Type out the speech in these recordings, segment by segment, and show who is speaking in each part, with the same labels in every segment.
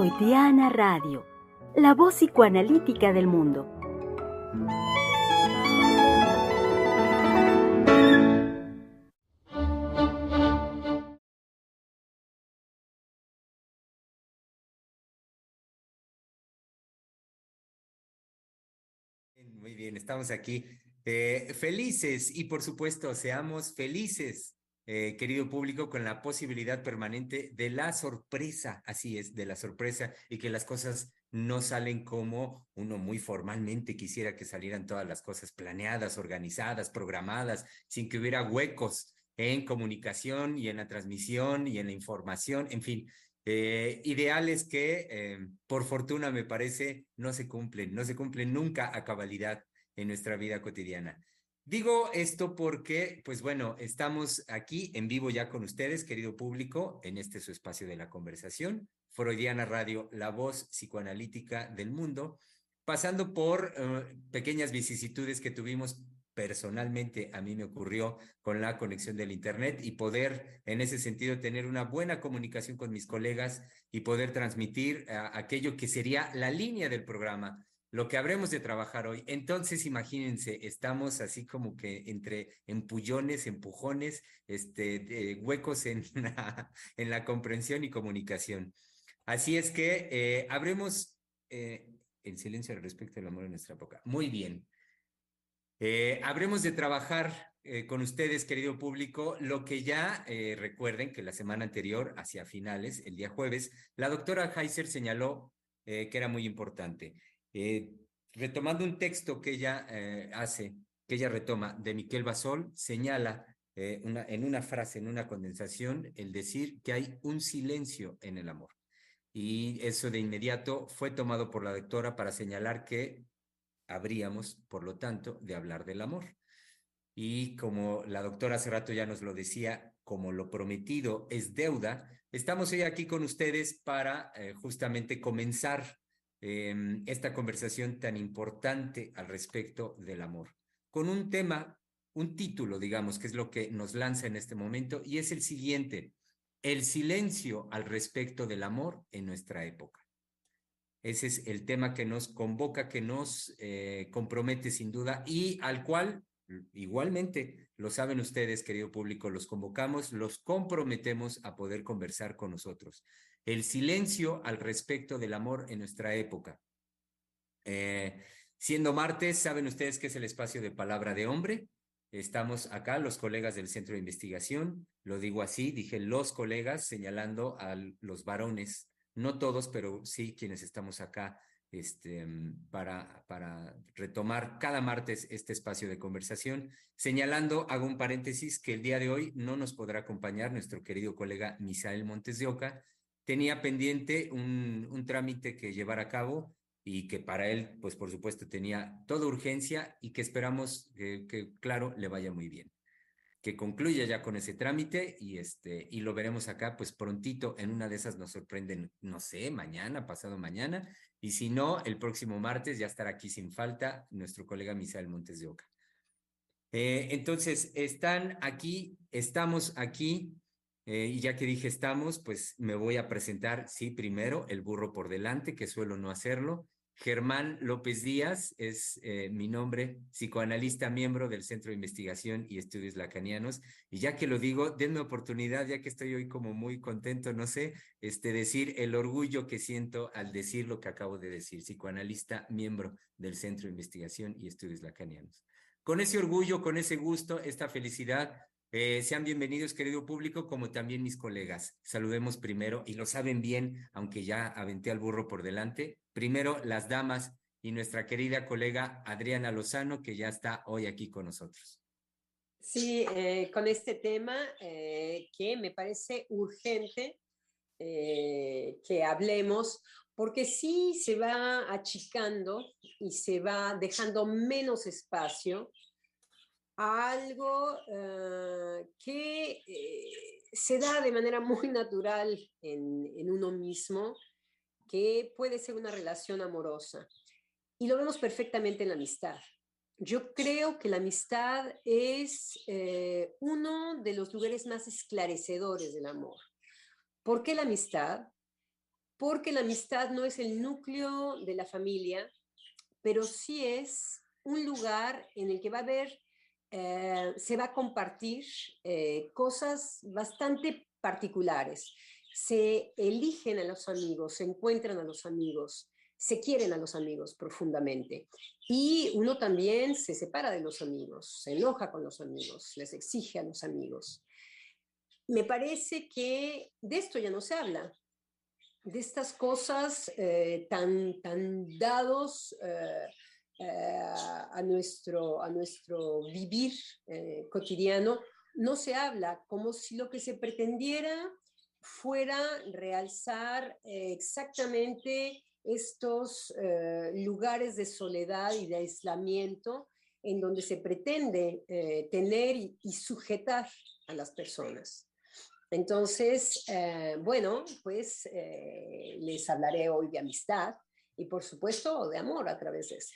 Speaker 1: Freudiana Radio, la voz psicoanalítica del mundo.
Speaker 2: Muy bien, estamos aquí eh, felices y por supuesto seamos felices eh, querido público, con la posibilidad permanente de la sorpresa, así es, de la sorpresa y que las cosas no salen como uno muy formalmente quisiera que salieran todas las cosas planeadas, organizadas, programadas, sin que hubiera huecos en comunicación y en la transmisión y en la información, en fin, eh, ideales que eh, por fortuna me parece no se cumplen, no se cumplen nunca a cabalidad en nuestra vida cotidiana. Digo esto porque, pues bueno, estamos aquí en vivo ya con ustedes, querido público, en este su espacio de la conversación, Freudiana Radio, la voz psicoanalítica del mundo, pasando por eh, pequeñas vicisitudes que tuvimos personalmente, a mí me ocurrió con la conexión del Internet y poder, en ese sentido, tener una buena comunicación con mis colegas y poder transmitir eh, aquello que sería la línea del programa lo que habremos de trabajar hoy. Entonces, imagínense, estamos así como que entre empullones, empujones, este, huecos en la, en la comprensión y comunicación. Así es que eh, habremos eh, el silencio al respecto del amor en nuestra época. Muy bien. Eh, habremos de trabajar con ustedes, querido público, lo que ya recuerden que la semana anterior, hacia finales, el día jueves, la doctora Heiser señaló que era muy importante. Eh, retomando un texto que ella eh, hace, que ella retoma de Miquel Basol, señala eh, en una frase, en una condensación, el decir que hay un silencio en el amor. Y eso de inmediato fue tomado por la doctora para señalar que habríamos, por lo tanto, de hablar del amor. Y como la doctora hace rato ya nos lo decía, como lo prometido es deuda, estamos hoy aquí con ustedes para justamente comenzar Em, esta conversación tan importante al respecto del amor, con un tema, un título, digamos, que es lo que nos lanza en este momento, y es el siguiente, el silencio al respecto del amor en nuestra época. Ese es el tema que nos convoca, que nos eh, compromete sin duda y al cual igualmente, lo saben ustedes, querido público, los convocamos, los comprometemos a poder conversar con nosotros el silencio al respecto del amor en nuestra época. Eh, siendo martes, saben ustedes que es el espacio de palabra de hombre. Estamos acá, los colegas del centro de investigación, lo digo así, dije los colegas señalando a los varones, no todos, pero sí quienes estamos acá este, para, para retomar cada martes este espacio de conversación, señalando, hago un paréntesis, que el día de hoy no nos podrá acompañar nuestro querido colega Misael Montes de Oca, tenía pendiente un, un trámite que llevar a cabo y que para él, pues por supuesto, tenía toda urgencia y que esperamos que, claro, le vaya muy bien. Que concluya ya con ese trámite y, este, y lo veremos acá, pues prontito, en una de esas nos sorprenden, no sé, mañana, pasado mañana, y si no, el próximo martes ya estará aquí sin falta nuestro colega Misael Montes de Oca. Eh, entonces, están aquí, estamos aquí eh, y ya que dije estamos, pues me voy a presentar, sí, primero, el burro por delante, que suelo no hacerlo. Germán López Díaz es eh, mi nombre, psicoanalista, miembro del Centro de Investigación y Estudios Lacanianos. Y ya que lo digo, denme oportunidad, ya que estoy hoy como muy contento, no sé, este, decir el orgullo que siento al decir lo que acabo de decir, psicoanalista, miembro del Centro de Investigación y Estudios Lacanianos. Con ese orgullo, con ese gusto, esta felicidad, eh, sean bienvenidos, querido público, como también mis colegas. Saludemos primero, y lo saben bien, aunque ya aventé al burro por delante, primero las damas y nuestra querida colega Adriana Lozano, que ya está hoy aquí con nosotros.
Speaker 3: Sí, eh, con este tema eh, que me parece urgente que hablemos, porque sí se va achicando y se va dejando menos espacio algo eh, que eh, se da de manera muy natural en, uno mismo, que puede ser una relación amorosa. Y lo vemos perfectamente en la amistad. Yo creo que la amistad es eh, uno de los lugares más esclarecedores del amor. ¿Por qué la amistad? porque la amistad no es el núcleo de la familia, pero sí es un lugar en el que va a haber, eh, se va a compartir eh, cosas bastante particulares. Se eligen a los amigos, se encuentran a los amigos, se quieren a los amigos profundamente. Y uno también se separa de los amigos, se enoja con los amigos, les exige a los amigos. Me parece que de esto ya no se habla, de estas cosas eh, tan, tan dados a, nuestro, a nuestro vivir cotidiano, no se habla como si lo que se pretendiera fuera realzar exactamente estos lugares de soledad y de aislamiento en donde se pretende tener y sujetar a las personas. Entonces, eh, bueno, pues eh, les hablaré hoy de amistad y por supuesto de amor a través de esto.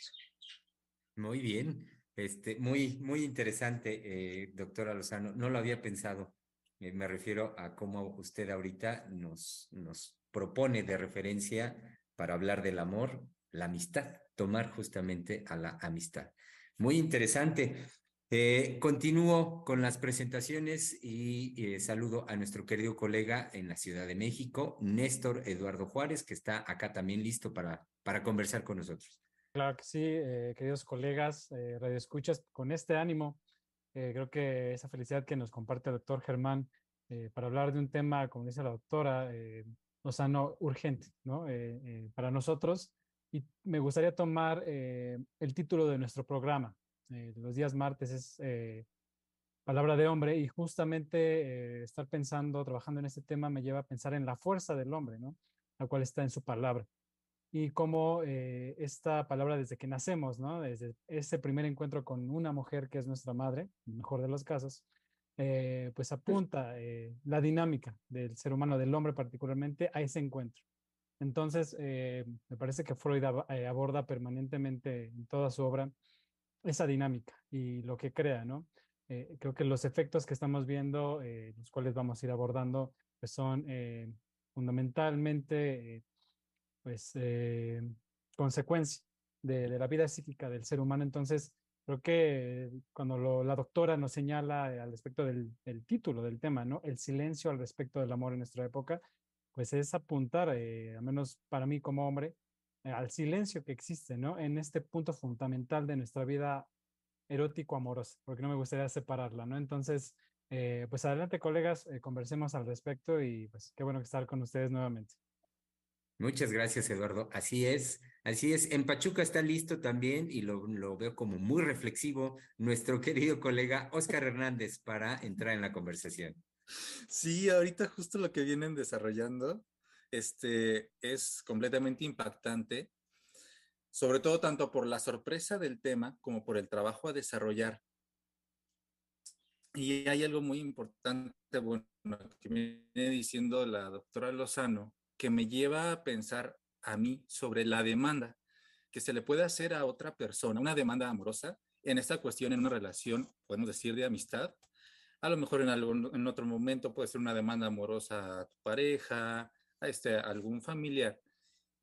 Speaker 2: Muy bien, este, muy, muy interesante, eh, doctora Lozano. No lo había pensado. me refiero a cómo usted ahorita nos, nos propone de referencia para hablar del amor, la amistad, tomar justamente a la amistad. Muy interesante. Eh, continúo con las presentaciones y eh, saludo a nuestro querido colega en la Ciudad de México, Néstor Eduardo Juárez, que está acá también listo para, para conversar con nosotros.
Speaker 4: Claro que sí, eh, queridos colegas, radioescuchas, con este ánimo, creo que esa felicidad que nos comparte el doctor Germán para hablar de un tema, como dice la doctora, Lozano, urgente, ¿no? para nosotros. Y me gustaría tomar el título de nuestro programa, eh, los días martes es eh, palabra de hombre y justamente eh, estar pensando, trabajando en este tema me lleva a pensar en la fuerza del hombre, ¿no? La cual está en su palabra. Y cómo esta palabra desde que nacemos, ¿no? Desde ese primer encuentro con una mujer que es nuestra madre, mejor de los casos, pues apunta la dinámica del ser humano, del hombre particularmente, a ese encuentro. Entonces, me parece que Freud aborda permanentemente en toda su obra esa dinámica y lo que crea, ¿no? Eh, creo que los efectos que estamos viendo, eh, los cuales vamos a ir abordando, pues son eh, fundamentalmente, pues, consecuencia de, de, la vida psíquica del ser humano. Entonces, creo que cuando la doctora nos señala al respecto del, del, título del tema, ¿no? El silencio al respecto del amor en nuestra época, pues es apuntar, al menos para mí como hombre, eh, al silencio que existe, ¿no? En este punto fundamental de nuestra vida erótico-amorosa, porque no me gustaría separarla, ¿no? Entonces, eh, pues adelante, colegas, eh, conversemos al respecto y pues qué bueno estar con ustedes nuevamente.
Speaker 2: Muchas gracias, Eduardo. Así es, así es. En Pachuca está listo también y lo, lo veo como muy reflexivo nuestro querido colega Oscar Hernández para entrar en la conversación.
Speaker 5: Sí, ahorita justo lo que vienen desarrollando este, es completamente impactante, sobre todo tanto por la sorpresa del tema como por el trabajo a desarrollar. Y hay algo muy importante, bueno, que viene diciendo la doctora Lozano, que me lleva a pensar a mí sobre la demanda que se le puede hacer a otra persona, una demanda amorosa, en esta cuestión, en una relación, podemos decir, de amistad. A lo mejor en, algún, en otro momento puede ser una demanda amorosa a tu pareja, este, algún familiar.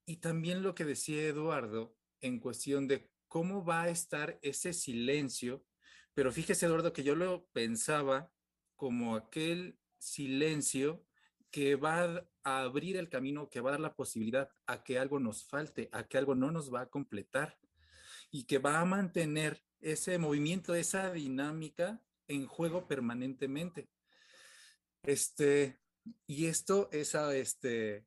Speaker 5: Y también lo que decía Eduardo en cuestión de cómo va a estar ese silencio, pero fíjese Eduardo que yo lo pensaba como aquel silencio que va a abrir el camino, que va a dar la posibilidad a que algo nos falte, a que algo no nos va a completar y que va a mantener ese movimiento, esa dinámica en juego permanentemente. Este, y esto es, este,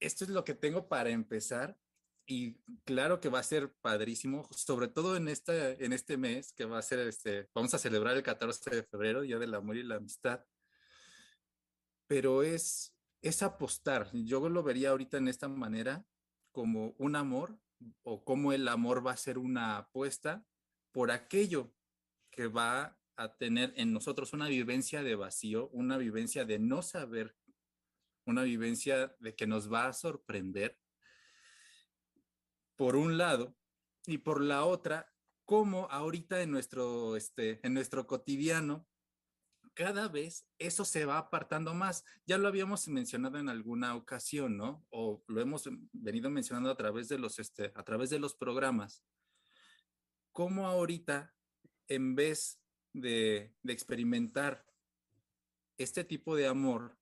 Speaker 5: esto es lo que tengo para empezar. Y claro que va a ser padrísimo, sobre todo en, esta, en este mes que va a ser, este, vamos a celebrar el 14 de febrero, Día del Amor y la Amistad. Pero es, es apostar. Yo lo vería ahorita en esta manera como un amor o como el amor va a ser una apuesta por aquello que va a tener en nosotros una vivencia de vacío, una vivencia de no saber, una vivencia de que nos va a sorprender, por un lado, y por la otra, como ahorita en nuestro, este, en nuestro cotidiano cada vez eso se va apartando más. Ya lo habíamos mencionado en alguna ocasión, ¿no? O lo hemos venido mencionando a través de los, este, a través de los programas. Cómo ahorita, en vez de, de experimentar este tipo de amor,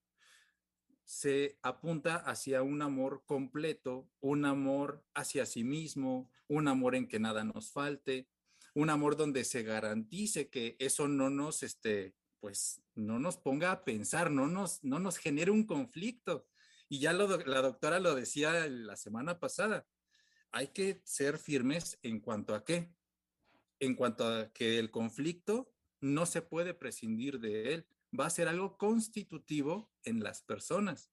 Speaker 5: se apunta hacia un amor completo, un amor hacia sí mismo, un amor en que nada nos falte, un amor donde se garantice que eso no nos, este, pues, no nos ponga a pensar, no nos, no nos genere un conflicto. Y ya lo, la doctora lo decía la semana pasada, hay que ser firmes en cuanto a qué, en cuanto a que el conflicto no se puede prescindir de él, va a ser algo constitutivo en las personas.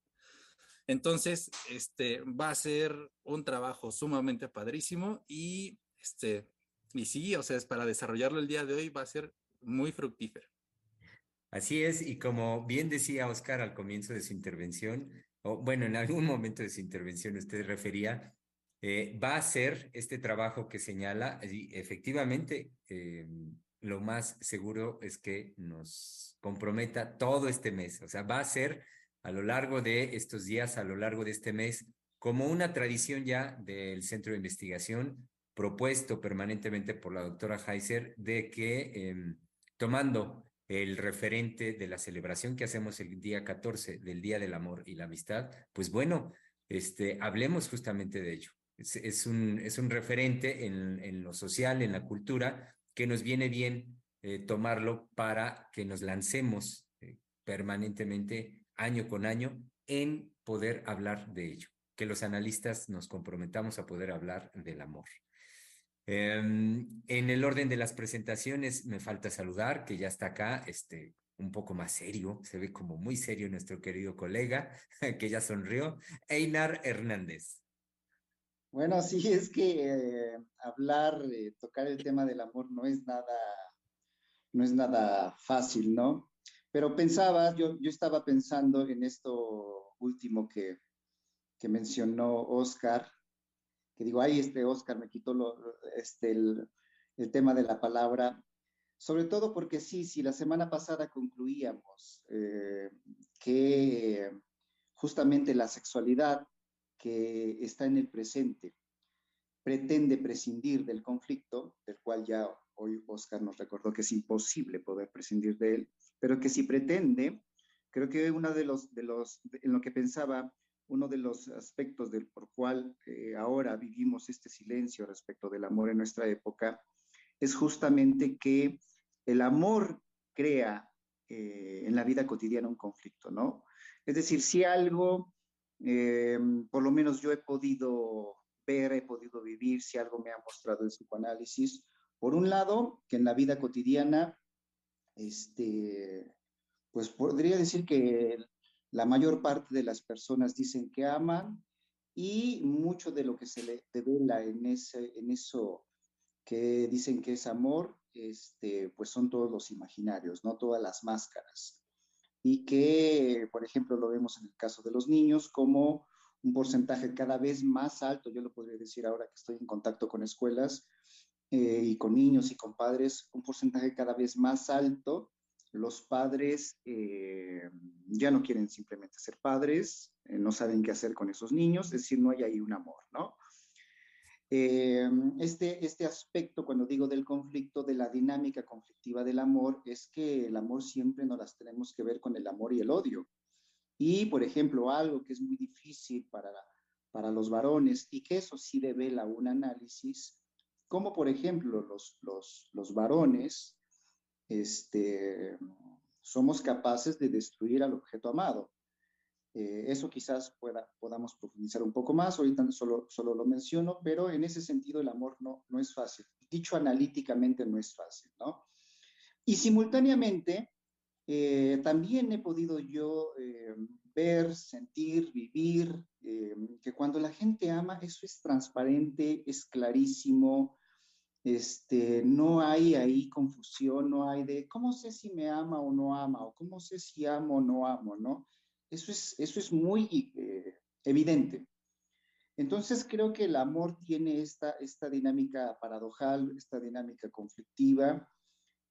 Speaker 5: Entonces, este va a ser un trabajo sumamente padrísimo y este y sí, o sea, es para desarrollarlo el día de hoy va a ser muy fructífero.
Speaker 2: Así es, y como bien decía Oscar al comienzo de su intervención, o bueno, en algún momento de su intervención usted refería, eh, va a ser este trabajo que señala, y efectivamente, eh, lo más seguro es que nos comprometa todo este mes, o sea, va a ser a lo largo de estos días, a lo largo de este mes, como una tradición ya del Centro de Investigación propuesto permanentemente por la doctora Heiser de que em, tomando el referente de la celebración que hacemos el día 14 del Día del Amor y la Amistad, pues bueno, este, hablemos justamente de ello. Es, un, es un referente en, en lo social, en la cultura, que nos viene bien eh, tomarlo para que nos lancemos eh, permanentemente, año con año, en poder hablar de ello, que los analistas nos comprometamos a poder hablar del amor. Em, en el orden de las presentaciones, me falta saludar, que ya está acá, este, un poco más serio, se ve como muy serio nuestro querido colega, que ya sonrió, Einar Hernández.
Speaker 6: Bueno, sí, es que eh, hablar, eh, tocar el tema del amor no es nada, no es nada fácil, ¿no? Pero pensaba, yo, yo estaba pensando en esto último que, que mencionó Oscar, que digo, ay, este Oscar me quitó este, el, tema de la palabra, sobre todo porque sí, si la semana pasada concluíamos eh, que justamente la sexualidad que está en el presente pretende prescindir del conflicto, del cual ya hoy Oscar nos recordó que es imposible poder prescindir de él, pero que si pretende, creo que uno de los, de los en lo que pensaba, uno de los aspectos del por cual eh, ahora vivimos este silencio respecto del amor en nuestra época, es justamente que el amor crea eh, en la vida cotidiana un conflicto, ¿no? Es decir, si algo eh, por lo menos yo he podido ver, he podido vivir, si algo me ha mostrado el psicoanálisis. Por un lado, que en la vida cotidiana, este, pues podría decir que la mayor parte de las personas dicen que aman y mucho de lo que se le devela en, ese, en eso que dicen que es amor, este, pues son todos los imaginarios, no todas las máscaras y que, por ejemplo, lo vemos en el caso de los niños como un porcentaje cada vez más alto, yo lo podría decir ahora que estoy en contacto con escuelas eh, y con niños y con padres, un porcentaje cada vez más alto. Los padres eh, ya no quieren simplemente ser padres, eh, no saben qué hacer con esos niños, es decir, no hay ahí un amor, ¿no? Eh, este, este aspecto, cuando digo del conflicto, de la dinámica conflictiva del amor, es que el amor siempre no las tenemos que ver con el amor y el odio. Y, por ejemplo, algo que es muy difícil para, para los varones y que eso sí devela un análisis, como por ejemplo los, los, los varones este, somos capaces de destruir al objeto amado. Eh, eso quizás pueda, podamos profundizar un poco más, ahorita solo, solo lo menciono, pero en ese sentido el amor no, no es fácil. Dicho analíticamente no es fácil, ¿no? Y simultáneamente, eh, también he podido yo eh, ver, sentir, vivir, que cuando la gente ama, eso es transparente, es clarísimo, este, no hay ahí confusión, no hay de cómo sé si me ama o no ama, o cómo sé si amo o no amo, ¿no? Eso es, eso es muy eh, evidente. Entonces creo que el amor tiene esta, esta dinámica paradojal, esta dinámica conflictiva,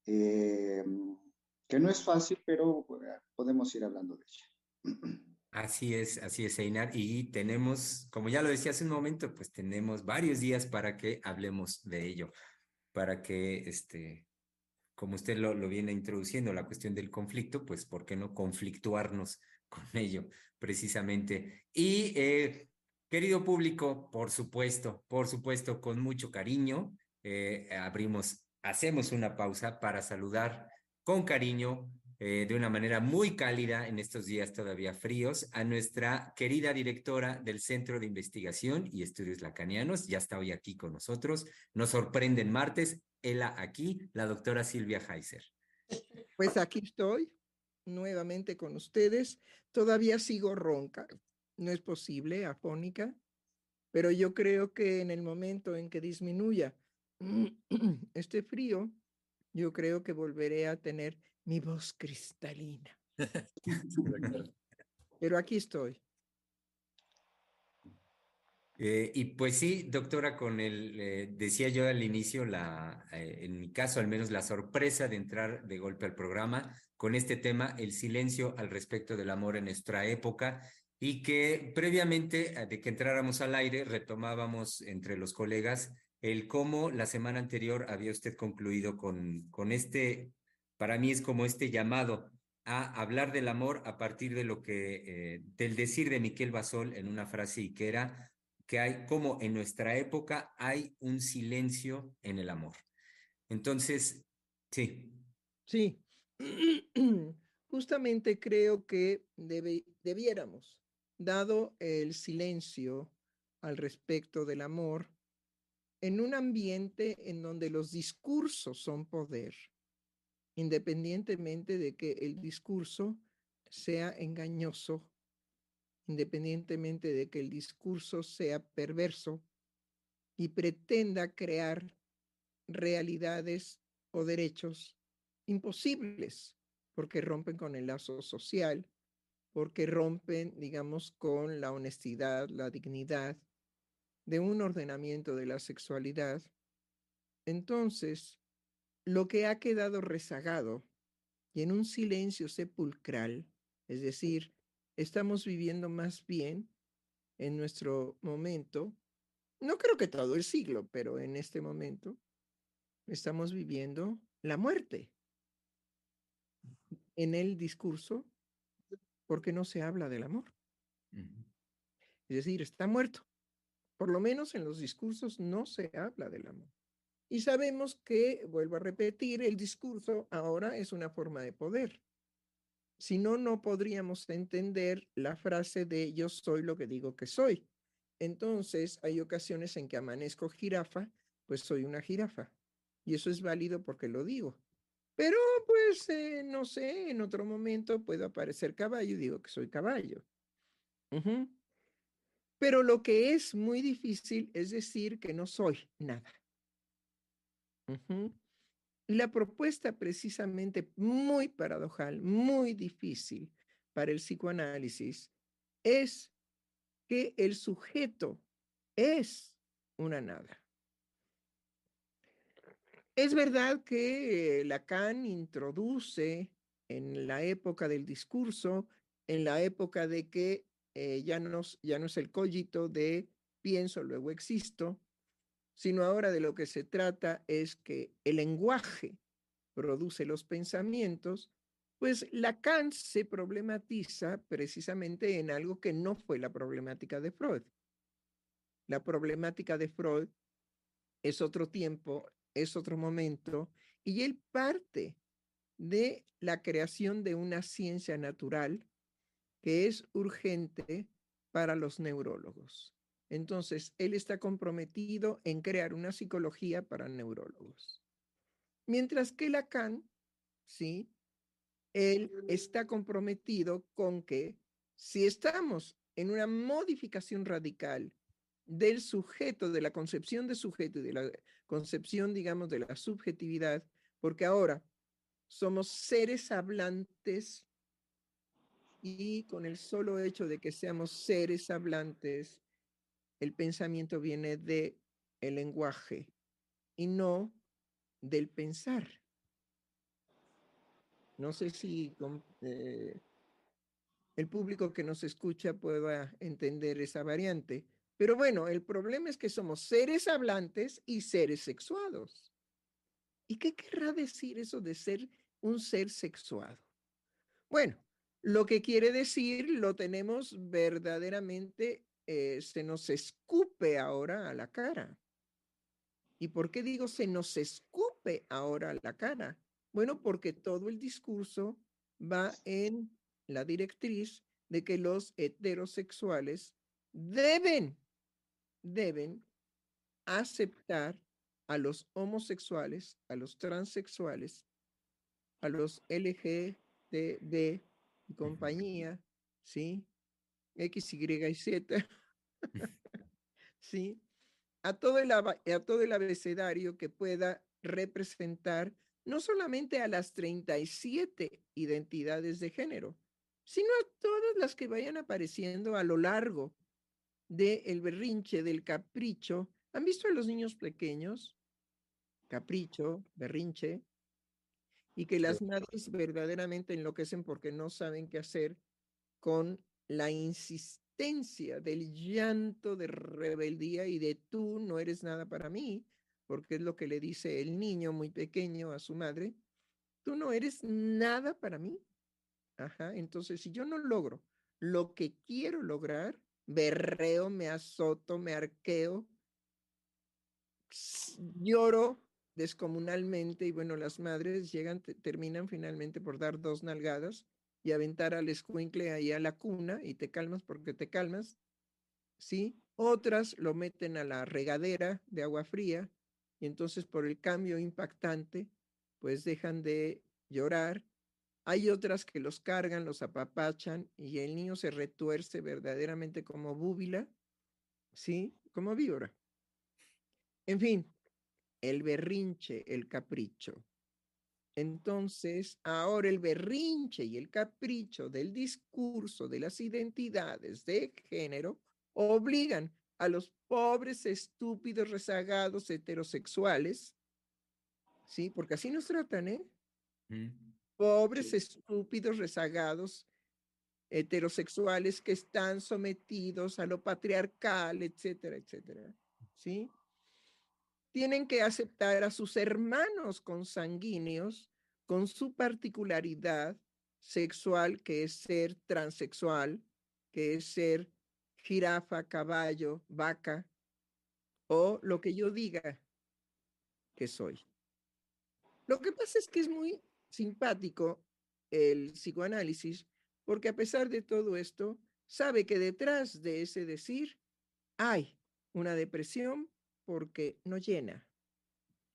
Speaker 6: eh, que no es fácil, pero podemos ir hablando de ella.
Speaker 2: Así es, así es, Einar. Y tenemos, como ya lo decía hace un momento, pues tenemos varios días para que hablemos de ello, para que, este, como usted lo, viene introduciendo, la cuestión del conflicto, pues, ¿por qué no conflictuarnos con ello, precisamente? Y, eh, querido público, por supuesto, por supuesto, con mucho cariño, eh, abrimos, hacemos una pausa para saludar con cariño, eh, de una manera muy cálida en estos días todavía fríos, a nuestra querida directora del Centro de Investigación y Estudios Lacanianos. Ya está hoy aquí con nosotros. Nos sorprende en martes. Ella aquí, la doctora Silvia Heiser.
Speaker 7: Pues aquí estoy nuevamente con ustedes. Todavía sigo ronca. No es posible, afónica, pero yo creo que en el momento en que disminuya este frío, yo creo que volveré a tener mi voz cristalina. Pero aquí estoy.
Speaker 2: Eh, y pues sí, doctora, con el, eh, decía yo al inicio, la, eh, en mi caso al menos, la sorpresa de entrar de golpe al programa con este tema, el silencio al respecto del amor en nuestra época, y que previamente de que entráramos al aire retomábamos entre los colegas el cómo la semana anterior había usted concluido con, con este, para mí es como este llamado a hablar del amor a partir de lo que, eh, del decir de Miquel Basol en una frase y que era que hay como en nuestra época hay un silencio en el amor. Entonces, sí.
Speaker 7: Sí, justamente creo que debiéramos, dado el silencio al respecto del amor, en un ambiente en donde los discursos son poder, independientemente de que el discurso sea engañoso, independientemente de que el discurso sea perverso y pretenda crear realidades o derechos imposibles, porque rompen con el lazo social, porque rompen, digamos, con la honestidad, la dignidad, de un ordenamiento de la sexualidad, entonces lo que ha quedado rezagado y en un silencio sepulcral, es decir, estamos viviendo más bien en nuestro momento, no creo que todo el siglo, pero en este momento estamos viviendo la muerte en el discurso porque no se habla del amor. Es decir, está muerto. Por lo menos en los discursos no se habla del amor. Y sabemos que, vuelvo a repetir, el discurso ahora es una forma de poder. Si no, no podríamos entender la frase de yo soy lo que digo que soy. Entonces, hay ocasiones en que amanezco jirafa, pues soy una jirafa. Y eso es válido porque lo digo. Pero, pues, eh, no sé, en otro momento puedo aparecer caballo y digo que soy caballo. Pero lo que es muy difícil es decir que no soy nada. La propuesta precisamente muy paradojal, muy difícil para el psicoanálisis es que el sujeto es una nada. Es verdad que Lacan introduce en la época del discurso, en la época de que eh, ya, no, ya no es el cogito de pienso, luego existo, sino ahora de lo que se trata es que el lenguaje produce los pensamientos, pues Lacan se problematiza precisamente en algo que no fue la problemática de Freud. La problemática de Freud es otro tiempo, es otro momento, y él parte de la creación de una ciencia natural que es urgente para los neurólogos. Entonces, él está comprometido en crear una psicología para neurólogos. Mientras que Lacan, sí, él está comprometido con que si estamos en una modificación radical del sujeto, de la concepción de sujeto y de la concepción, digamos, de la subjetividad, porque ahora somos seres hablantes y con el solo hecho de que seamos seres hablantes, el pensamiento viene de el lenguaje y no del pensar. No sé si eh, el público que nos escucha pueda entender esa variante. Pero bueno, el problema es que somos seres hablantes y seres sexuados. ¿Y qué querrá decir eso de ser un ser sexuado? Bueno, lo que quiere decir lo tenemos verdaderamente, eh, se nos escupe ahora a la cara. ¿Y por qué digo se nos escupe ahora a la cara? Bueno, porque todo el discurso va en la directriz de que los heterosexuales deben, deben aceptar a los homosexuales, a los transexuales, a los LGTB y compañía, ¿sí? X, Y y Z, ¿sí? A todo, el, a todo el abecedario que pueda representar no solamente a las 37 identidades de género, sino a todas las que vayan apareciendo a lo largo del berrinche, del capricho. ¿Han visto a los niños pequeños? Capricho, berrinche, y que las madres verdaderamente enloquecen porque no saben qué hacer con la insistencia del llanto de rebeldía y de tú no eres nada para mí, porque es lo que le dice el niño muy pequeño a su madre, tú no eres nada para mí. Ajá, entonces si yo no logro lo que quiero lograr, berreo, me azoto, me arqueo, lloro descomunalmente y bueno, las madres llegan, terminan finalmente por dar dos nalgadas y aventar al escuincle ahí a la cuna y te calmas porque te calmas, ¿sí? Otras lo meten a la regadera de agua fría y entonces por el cambio impactante, pues dejan de llorar. Hay otras que los cargan, los apapachan y el niño se retuerce verdaderamente como búbila, ¿sí? Como víbora. En fin, el berrinche, el capricho. Entonces, ahora el berrinche y el capricho del discurso de las identidades de género obligan a los pobres, estúpidos, rezagados, heterosexuales, ¿sí? Porque así nos tratan, ¿eh? Pobres, estúpidos, rezagados, heterosexuales que están sometidos a lo patriarcal, etcétera, etcétera, ¿sí? Tienen que aceptar a sus hermanos consanguíneos con su particularidad sexual, que es ser transexual, que es ser jirafa, caballo, vaca, o lo que yo diga que soy. Lo que pasa es que es muy simpático el psicoanálisis, porque a pesar de todo esto, sabe que detrás de ese decir hay una depresión porque no llena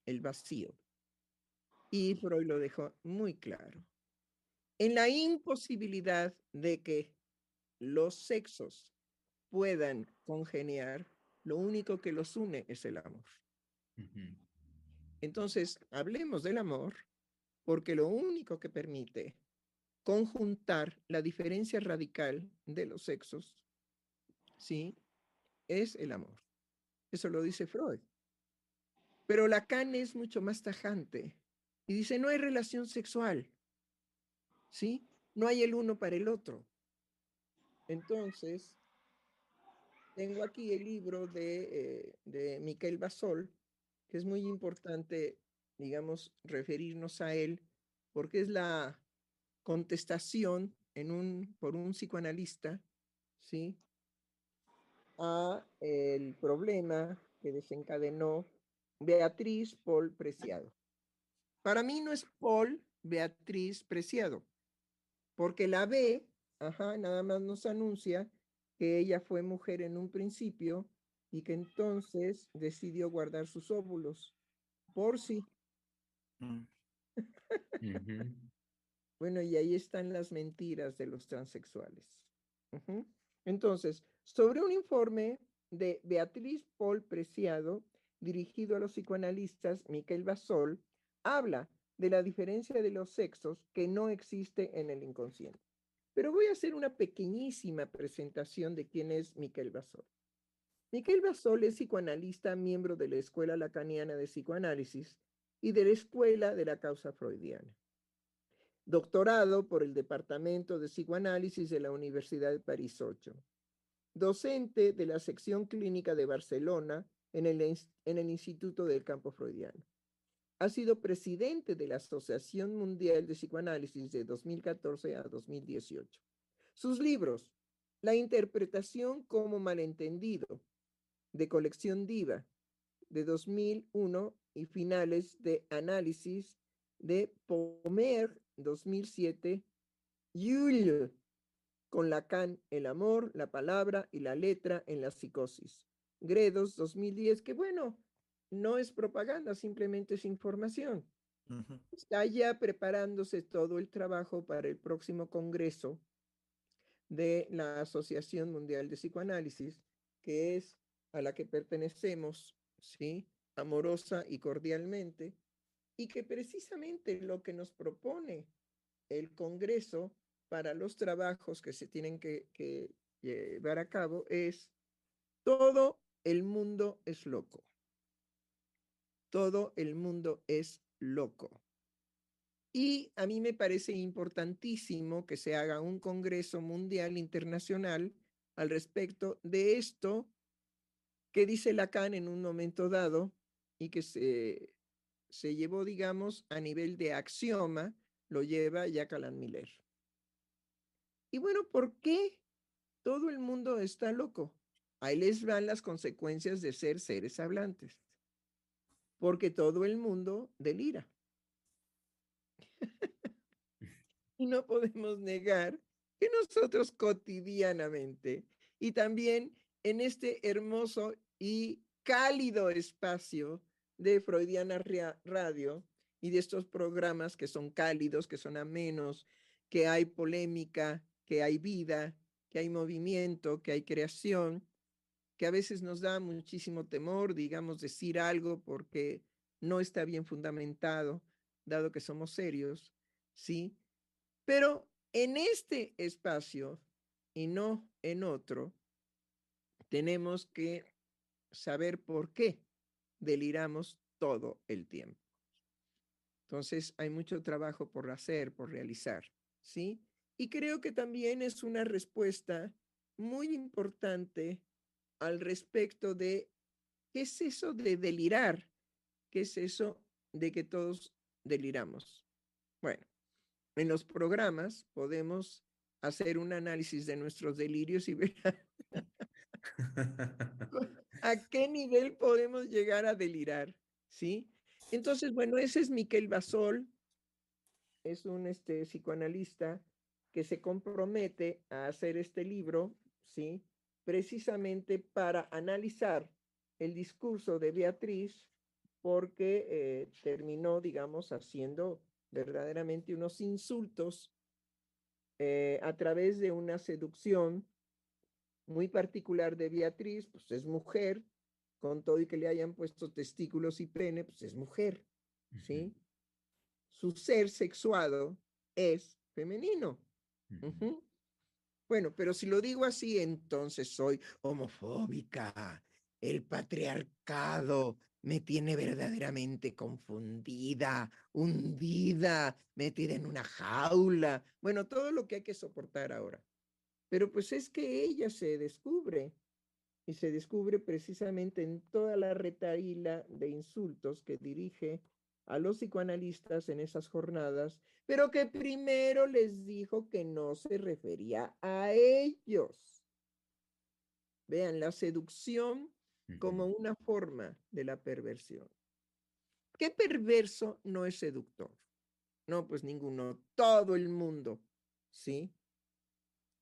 Speaker 7: el vacío. Y Freud lo dejó muy claro. En la imposibilidad de que los sexos puedan congeniar, lo único que los une es el amor. Entonces, hablemos del amor, porque lo único que permite conjuntar la diferencia radical de los sexos, ¿sí? Es el amor. Eso lo dice Freud. Pero Lacan es mucho más tajante y dice, no hay relación sexual, ¿sí? No hay el uno para el otro. Entonces, tengo aquí el libro de, eh, de Miquel Basol, que es muy importante, digamos, referirnos a él, porque es la contestación en un, por un psicoanalista, ¿sí? A el problema que desencadenó Beatriz Paul Preciado. Para mí no es Paul Beatriz Preciado, porque la B, ajá, nada más nos anuncia que ella fue mujer en un principio y que entonces decidió guardar sus óvulos por sí. Mm. bueno, y ahí están las mentiras de los transexuales. Entonces, sobre un informe de Beatriz Paul Preciado, dirigido a los psicoanalistas Miquel Basol, habla de la diferencia de los sexos que no existe en el inconsciente. Pero voy a hacer una pequeñísima presentación de quién es Miquel Basol. Miquel Basol es psicoanalista, miembro de la Escuela Lacaniana de Psicoanálisis y de la Escuela de la Causa Freudiana. Doctorado por el Departamento de Psicoanálisis de la Universidad de París 8, docente de la sección clínica de Barcelona en el, en el Instituto del Campo Freudiano. Ha sido presidente de la Asociación Mundial de Psicoanálisis de 2014 a 2018. Sus libros, La interpretación como malentendido, de colección Diva, de 2001 y finales de análisis de Pomer 2007, Yul, con Lacan, el amor, la palabra y la letra en la psicosis. Gredos 2010, que bueno, no es propaganda, simplemente es información. Está ya preparándose todo el trabajo para el próximo congreso de la Asociación Mundial de Psicoanálisis, que es a la que pertenecemos, ¿sí? Amorosa y cordialmente, y que precisamente lo que nos propone el Congreso para los trabajos que se tienen que, llevar a cabo es todo el mundo es loco. Todo el mundo es loco. Y a mí me parece importantísimo que se haga un Congreso Mundial Internacional al respecto de esto que dice Lacan en un momento dado y que se, se llevó, digamos, a nivel de axioma, lo lleva Jacques Alain Miller. Y bueno, ¿por qué todo el mundo está loco? Ahí les van las consecuencias de ser seres hablantes. Porque todo el mundo delira. y no podemos negar que nosotros cotidianamente y también en este hermoso y cálido espacio de Freudiana Radio y de estos programas que son cálidos, que son amenos, que hay polémica, que hay vida, que hay movimiento, que hay creación, que a veces nos da muchísimo temor, digamos, decir algo porque no está bien fundamentado, dado que somos serios, ¿sí? Pero en este espacio y no en otro, tenemos que saber por qué deliramos todo el tiempo. Entonces, hay mucho trabajo por hacer, por realizar, ¿sí? Y creo que también es una respuesta muy importante al respecto de qué es eso de delirar, qué es eso de que todos deliramos. Bueno, en los programas podemos hacer un análisis de nuestros delirios y ver a qué nivel podemos llegar a delirar, ¿sí? Entonces, bueno, ese es Miquel Basol, es un este, psicoanalista que se compromete a hacer este libro, ¿sí? Precisamente para analizar el discurso de Beatriz, porque eh, terminó, digamos, haciendo verdaderamente unos insultos eh, a través de una seducción muy particular de Beatriz, pues es mujer, con todo y que le hayan puesto testículos y pene, pues es mujer, ¿sí? Su ser sexuado es femenino. Bueno, pero si lo digo así, entonces soy homofóbica. El patriarcado me tiene verdaderamente confundida, hundida, metida en una jaula. Bueno, todo lo que hay que soportar ahora. Pero pues es que ella se descubre y se descubre precisamente en toda la retaíla de insultos que dirige a los psicoanalistas en esas jornadas, pero que primero les dijo que no se refería a ellos. Vean, la seducción como una forma de la perversión. ¿Qué perverso no es seductor? No, pues ninguno, todo el mundo, ¿sí?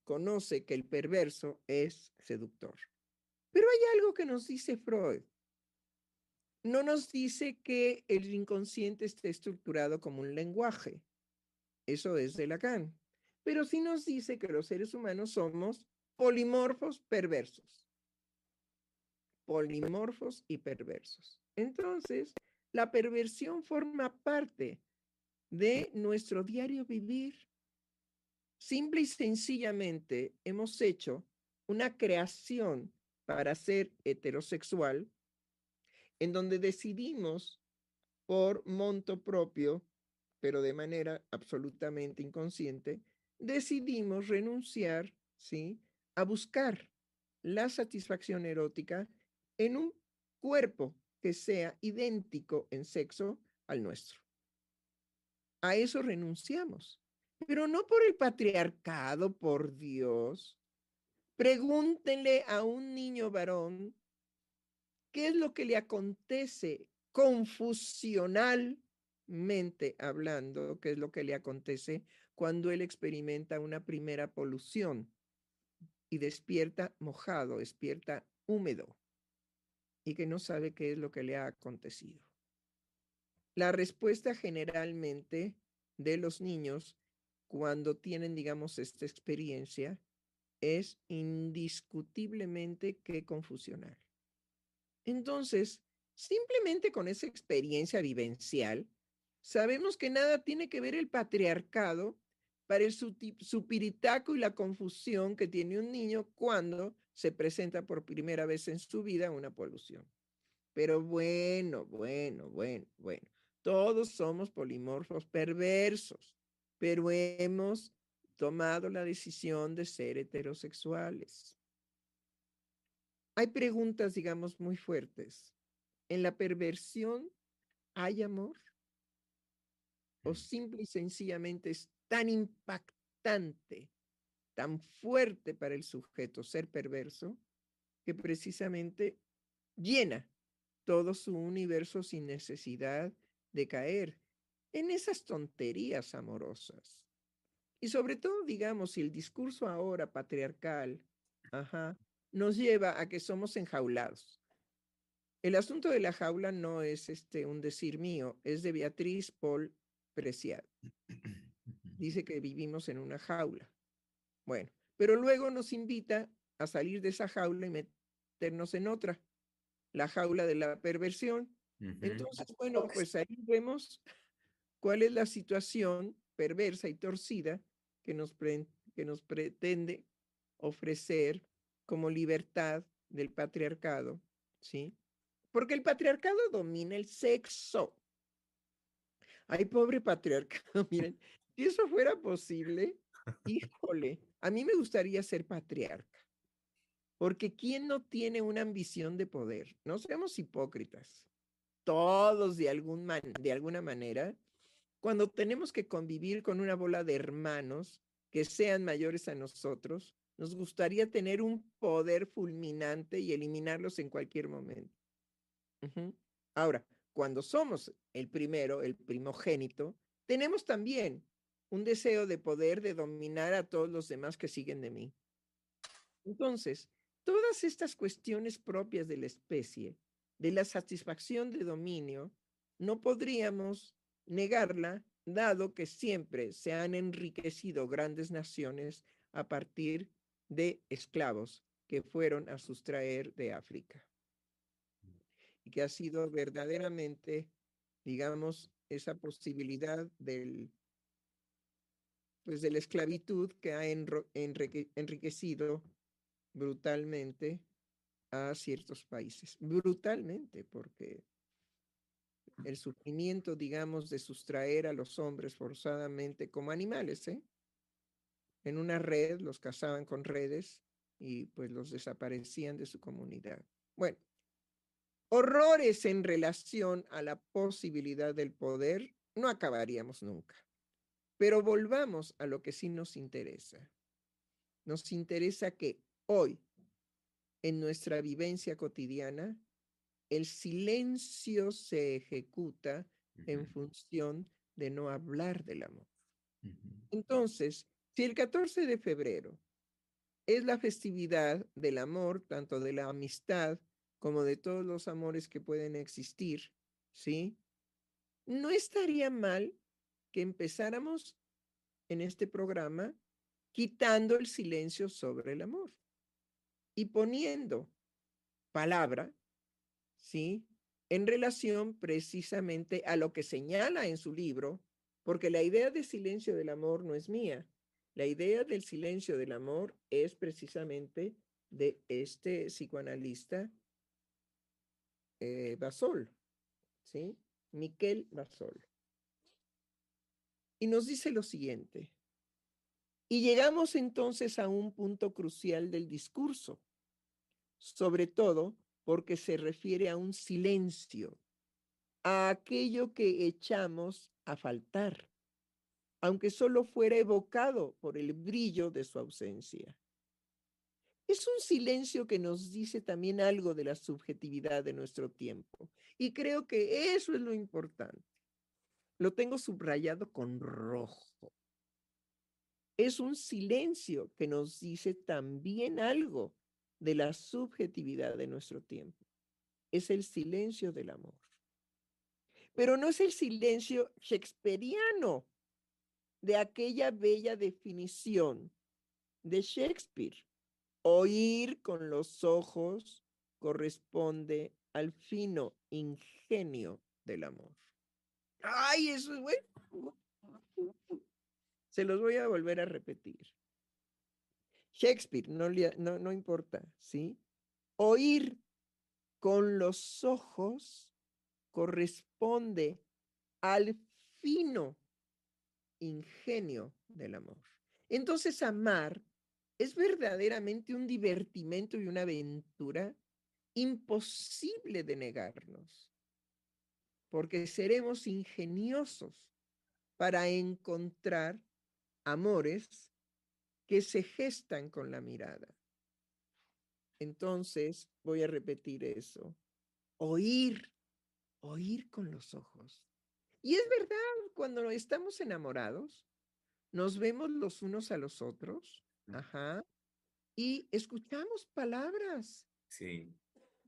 Speaker 7: Conoce que el perverso es seductor. Pero hay algo que nos dice Freud. No nos dice que el inconsciente esté estructurado como un lenguaje. Eso es de Lacan. Pero sí nos dice que los seres humanos somos polimorfos perversos. Polimorfos y perversos. Entonces, la perversión forma parte de nuestro diario vivir Simple y sencillamente hemos hecho una creación para ser heterosexual en donde decidimos por monto propio pero de manera absolutamente inconsciente, decidimos renunciar, ¿sí? A buscar la satisfacción erótica en un cuerpo que sea idéntico en sexo al nuestro. A eso renunciamos, pero no por el patriarcado, por Dios. Pregúntenle a un niño varón qué es lo que le acontece confusionalmente hablando, qué es lo que le acontece cuando él experimenta una primera polución y despierta mojado, despierta húmedo y que no sabe qué es lo que le ha acontecido. La respuesta generalmente de los niños cuando tienen, digamos, esta experiencia es indiscutiblemente que confusional. Entonces, simplemente con esa experiencia vivencial, sabemos que nada tiene que ver el patriarcado para el supiritaco y la confusión que tiene un niño cuando se presenta por primera vez en su vida una polución. Pero bueno, bueno, bueno, bueno, todos somos polimorfos perversos, pero hemos tomado la decisión de ser heterosexuales. Hay preguntas, digamos, muy fuertes. ¿En la perversión hay amor? ¿O mm. simple y sencillamente es tan impactante, tan fuerte para el sujeto ser perverso, que precisamente llena todo su universo sin necesidad de caer en esas tonterías amorosas. Y sobre todo, digamos, si el discurso ahora patriarcal nos lleva a que somos enjaulados. El asunto de la jaula no es este, un decir mío, es de Beatriz Paul Preciado dice que vivimos en una jaula. Bueno, pero luego nos invita a salir de esa jaula y meternos en otra, la jaula de la perversión. Entonces, bueno, pues ahí vemos cuál es la situación perversa y torcida que nos, que nos pretende ofrecer como libertad del patriarcado, ¿sí? Porque el patriarcado domina el sexo. Ay, pobre patriarcado, miren, si eso fuera posible, híjole, a mí me gustaría ser patriarca. Porque ¿quién no tiene una ambición de poder? No seamos hipócritas. Todos de, algún de alguna manera, cuando tenemos que convivir con una bola de hermanos que sean mayores a nosotros, nos gustaría tener un poder fulminante y eliminarlos en cualquier momento. Ahora, cuando somos el primero, el primogénito, tenemos también un deseo de poder, de dominar a todos los demás que siguen de mí. Entonces, todas estas cuestiones propias de la especie, de la satisfacción de dominio, no podríamos negarla, dado que siempre se han enriquecido grandes naciones a partir de esclavos que fueron a sustraer de África. Y que ha sido verdaderamente, digamos, esa posibilidad del pues de la esclavitud que ha enriquecido brutalmente a ciertos países. Brutalmente, porque el sufrimiento, digamos, de sustraer a los hombres forzadamente como animales, ¿eh? En una red los cazaban con redes y pues los desaparecían de su comunidad. Bueno, horrores en relación a la posibilidad del poder, no acabaríamos nunca. Pero volvamos a lo que sí nos interesa. Nos interesa que hoy, en nuestra vivencia cotidiana, el silencio se ejecuta en función de no hablar del amor. Entonces, si el 14 de febrero es la festividad del amor, tanto de la amistad como de todos los amores que pueden existir, ¿sí? No estaría mal que empezáramos en este programa quitando el silencio sobre el amor y poniendo palabra, ¿sí? En relación precisamente a lo que señala en su libro, porque la idea de silencio del amor no es mía. La idea del silencio del amor es precisamente de este psicoanalista eh, Basol, ¿sí? Miquel Basol. Y nos dice lo siguiente. Y llegamos entonces a un punto crucial del discurso, sobre todo porque se refiere a un silencio, a aquello que echamos a faltar, aunque solo fuera evocado por el brillo de su ausencia. Es un silencio que nos dice también algo de la subjetividad de nuestro tiempo. Y creo que eso es lo importante. Lo tengo subrayado con rojo. Es un silencio que nos dice también algo de la subjetividad de nuestro tiempo. Es el silencio del amor. Pero no es el silencio shakespeariano de aquella bella definición de Shakespeare. Oír con los ojos corresponde al fino ingenio del amor. Ay, eso es. Se los voy a volver a repetir. Shakespeare, no, no, no importa, ¿sí? Oír con los ojos corresponde al fino ingenio del amor. Entonces, amar es verdaderamente un divertimento y una aventura imposible de negarnos, porque seremos ingeniosos para encontrar amores que se gestan con la mirada. Entonces, voy a repetir eso. Oír, oír con los ojos. Y es verdad, cuando estamos enamorados, nos vemos los unos a los otros, ajá, y escuchamos palabras.
Speaker 2: Sí.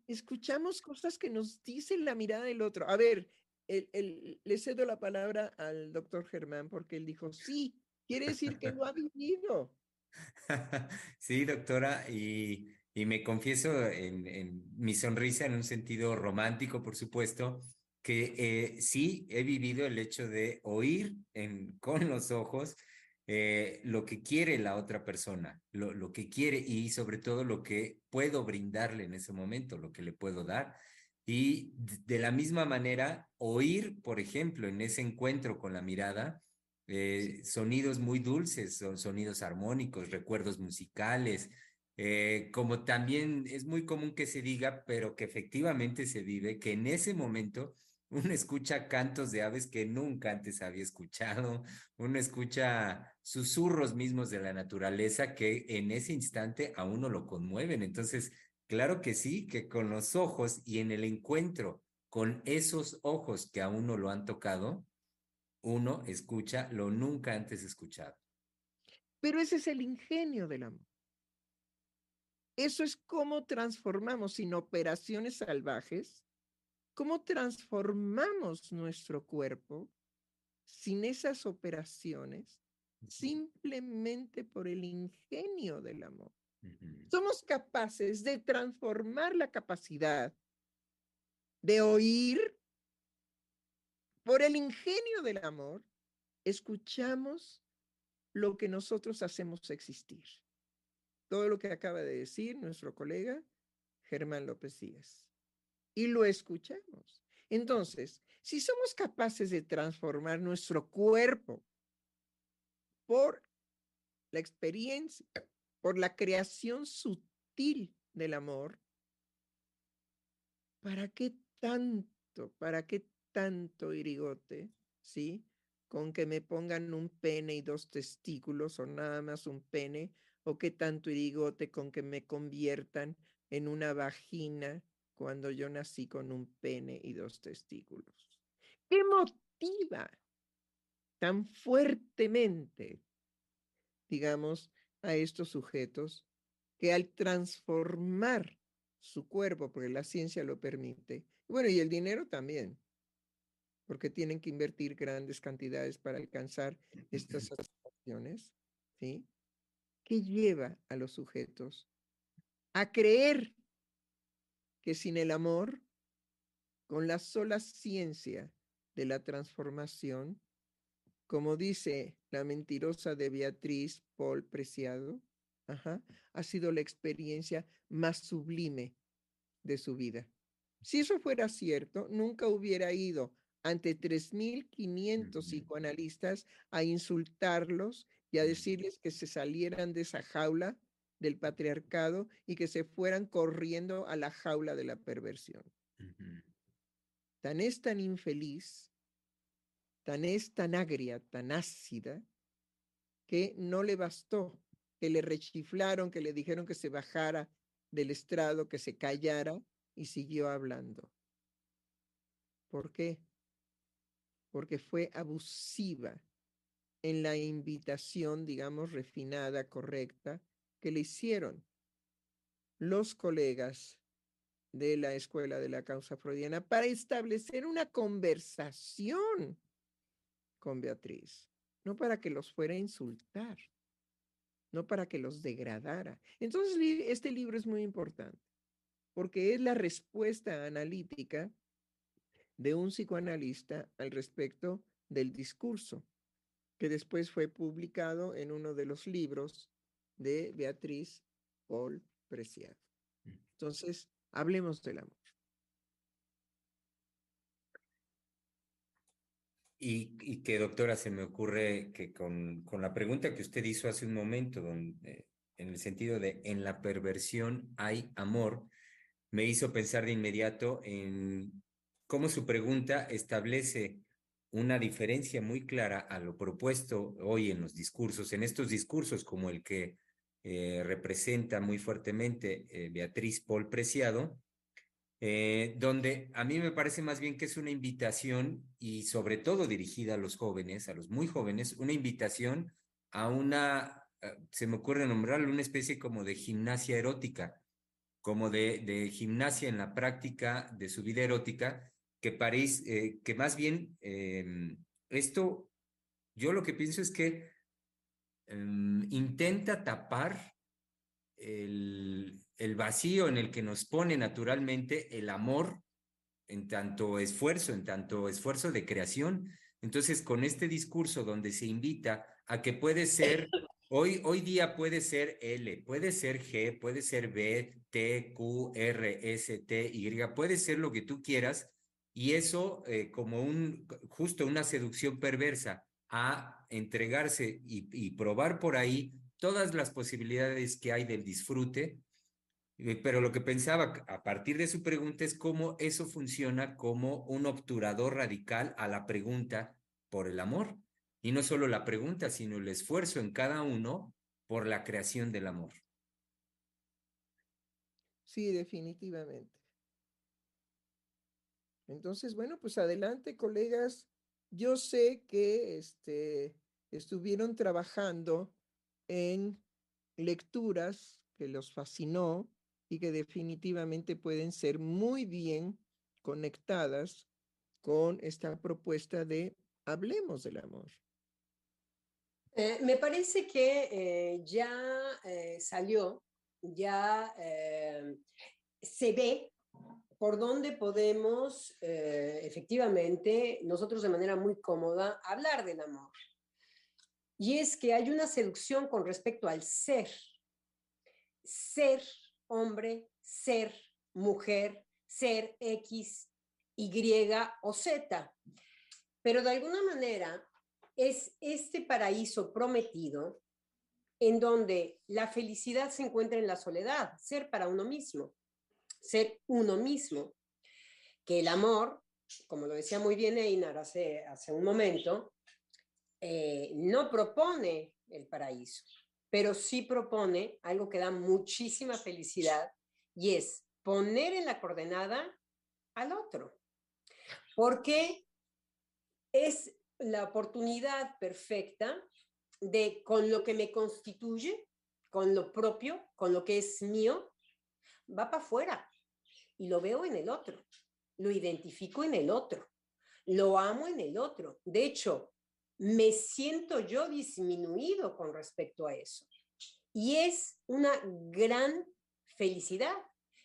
Speaker 7: Escuchamos cosas que nos dice la mirada del otro. A ver, le cedo la palabra al doctor Germán porque él dijo, sí, quiere decir que lo ha vivido.
Speaker 2: Sí, doctora, y, me confieso en, mi sonrisa en un sentido romántico, por supuesto, que eh, sí he vivido el hecho de oír en, con los ojos eh, lo que quiere la otra persona, lo, lo que quiere y sobre todo lo que puedo brindarle en ese momento, lo que le puedo dar. Y de la misma manera, oír, por ejemplo, en ese encuentro con la mirada, eh, sonidos muy dulces, son sonidos armónicos, recuerdos musicales, eh, como también es muy común que se diga, pero que efectivamente se vive, que en ese momento uno escucha cantos de aves que nunca antes había escuchado, uno escucha susurros mismos de la naturaleza que en ese instante a uno lo conmueven. Entonces, claro que sí, que con los ojos y en el encuentro con esos ojos que a uno lo han tocado, uno escucha lo nunca antes escuchado.
Speaker 7: Pero ese es el ingenio del amor. Eso es cómo transformamos sin operaciones salvajes, cómo transformamos nuestro cuerpo sin esas operaciones, simplemente por el ingenio del amor. Somos capaces de transformar la capacidad de oír por el ingenio del amor, escuchamos lo que nosotros hacemos existir. Todo lo que acaba de decir nuestro colega Germán López Díaz. Y lo escuchamos. Entonces, si somos capaces de transformar nuestro cuerpo por la experiencia, por la creación sutil del amor, ¿para qué tanto? ¿Para qué tanto irigote, ¿sí? Con que me pongan un pene y dos testículos o nada más un pene, o qué tanto irigote con que me conviertan en una vagina cuando yo nací con un pene y dos testículos. ¿Qué motiva tan fuertemente, digamos, a estos sujetos que al transformar su cuerpo, porque la ciencia lo permite, bueno, y el dinero también, porque tienen que invertir grandes cantidades para alcanzar estas satisfacciones, ¿sí? ¿Qué lleva a los sujetos a creer que sin el amor, con la sola ciencia de la transformación, como dice la mentirosa de Beatriz Paul Preciado, ha sido la experiencia más sublime de su vida. Si eso fuera cierto, nunca hubiera ido ante 3.500 psicoanalistas a insultarlos y a decirles que se salieran de esa jaula del patriarcado y que se fueran corriendo a la jaula de la perversión. Tan es tan infeliz, tan es tan agria, tan ácida, que no le bastó, que le rechiflaron, que le dijeron que se bajara del estrado, que se callara y siguió hablando. ¿Por qué? Porque fue abusiva en la invitación, digamos, refinada, correcta, que le hicieron los colegas de la Escuela de la Causa Freudiana para establecer una conversación con Beatriz, no para que los fuera a insultar, no para que los degradara. Entonces, este libro es muy importante porque es la respuesta analítica de un psicoanalista al respecto del discurso, que después fue publicado en uno de los libros de Beatriz Paul Preciado. Mm. Entonces, hablemos del amor.
Speaker 2: Y, que, doctora, se me ocurre que con, con, la pregunta que usted hizo hace un momento, donde, en el sentido de en la perversión hay amor, me hizo pensar de inmediato en cómo su pregunta establece una diferencia muy clara a lo propuesto hoy en los discursos, en estos discursos como el que eh, representa muy fuertemente eh, Beatriz Paul Preciado, eh, donde a mí me parece más bien que es una invitación y sobre todo dirigida a los jóvenes, a los muy jóvenes, una invitación a una, se me ocurre nombrarlo, una especie como de gimnasia erótica, como de, de gimnasia en la práctica de su vida erótica, que parece, que más bien em, esto, yo lo que pienso es que Em, intenta tapar el, el vacío en el que nos pone naturalmente el amor en tanto esfuerzo, en tanto esfuerzo de creación. Entonces, con este discurso donde se invita a que puede ser, hoy, hoy día puede ser L, puede ser G, puede ser B, T, Q, R, S, T, Y, puede ser lo que tú quieras, y eso eh, como un, justo una seducción perversa a entregarse y, probar por ahí todas las posibilidades que hay del disfrute, eh, pero lo que pensaba a partir de su pregunta es cómo eso funciona como un obturador radical a la pregunta por el amor. Y no solo la pregunta, sino el esfuerzo en cada uno por la creación del amor.
Speaker 7: Sí, definitivamente. Entonces, bueno, pues adelante, colegas. Yo sé que este, estuvieron trabajando en lecturas que los fascinó y que definitivamente pueden ser muy bien conectadas con esta propuesta de hablemos del amor.
Speaker 3: Eh, me parece que eh, ya eh, salió, ya se ve por dónde podemos eh, efectivamente nosotros de manera muy cómoda hablar del amor. Y es que hay una seducción con respecto al ser. Ser hombre, ser mujer, ser X, Y o Z. Pero de alguna manera es este paraíso prometido en donde la felicidad se encuentra en la soledad, ser para uno mismo ser uno mismo, que el amor, como lo decía muy bien Einar hace, hace un momento, eh, no propone el paraíso, pero sí propone algo que da muchísima felicidad y es poner en la coordenada al otro, porque es la oportunidad perfecta de con lo que me constituye, con lo propio, con lo que es mío, va para afuera y lo veo en el otro, lo identifico en el otro, lo amo en el otro. De hecho, me siento yo disminuido con respecto a eso. Y es una gran felicidad.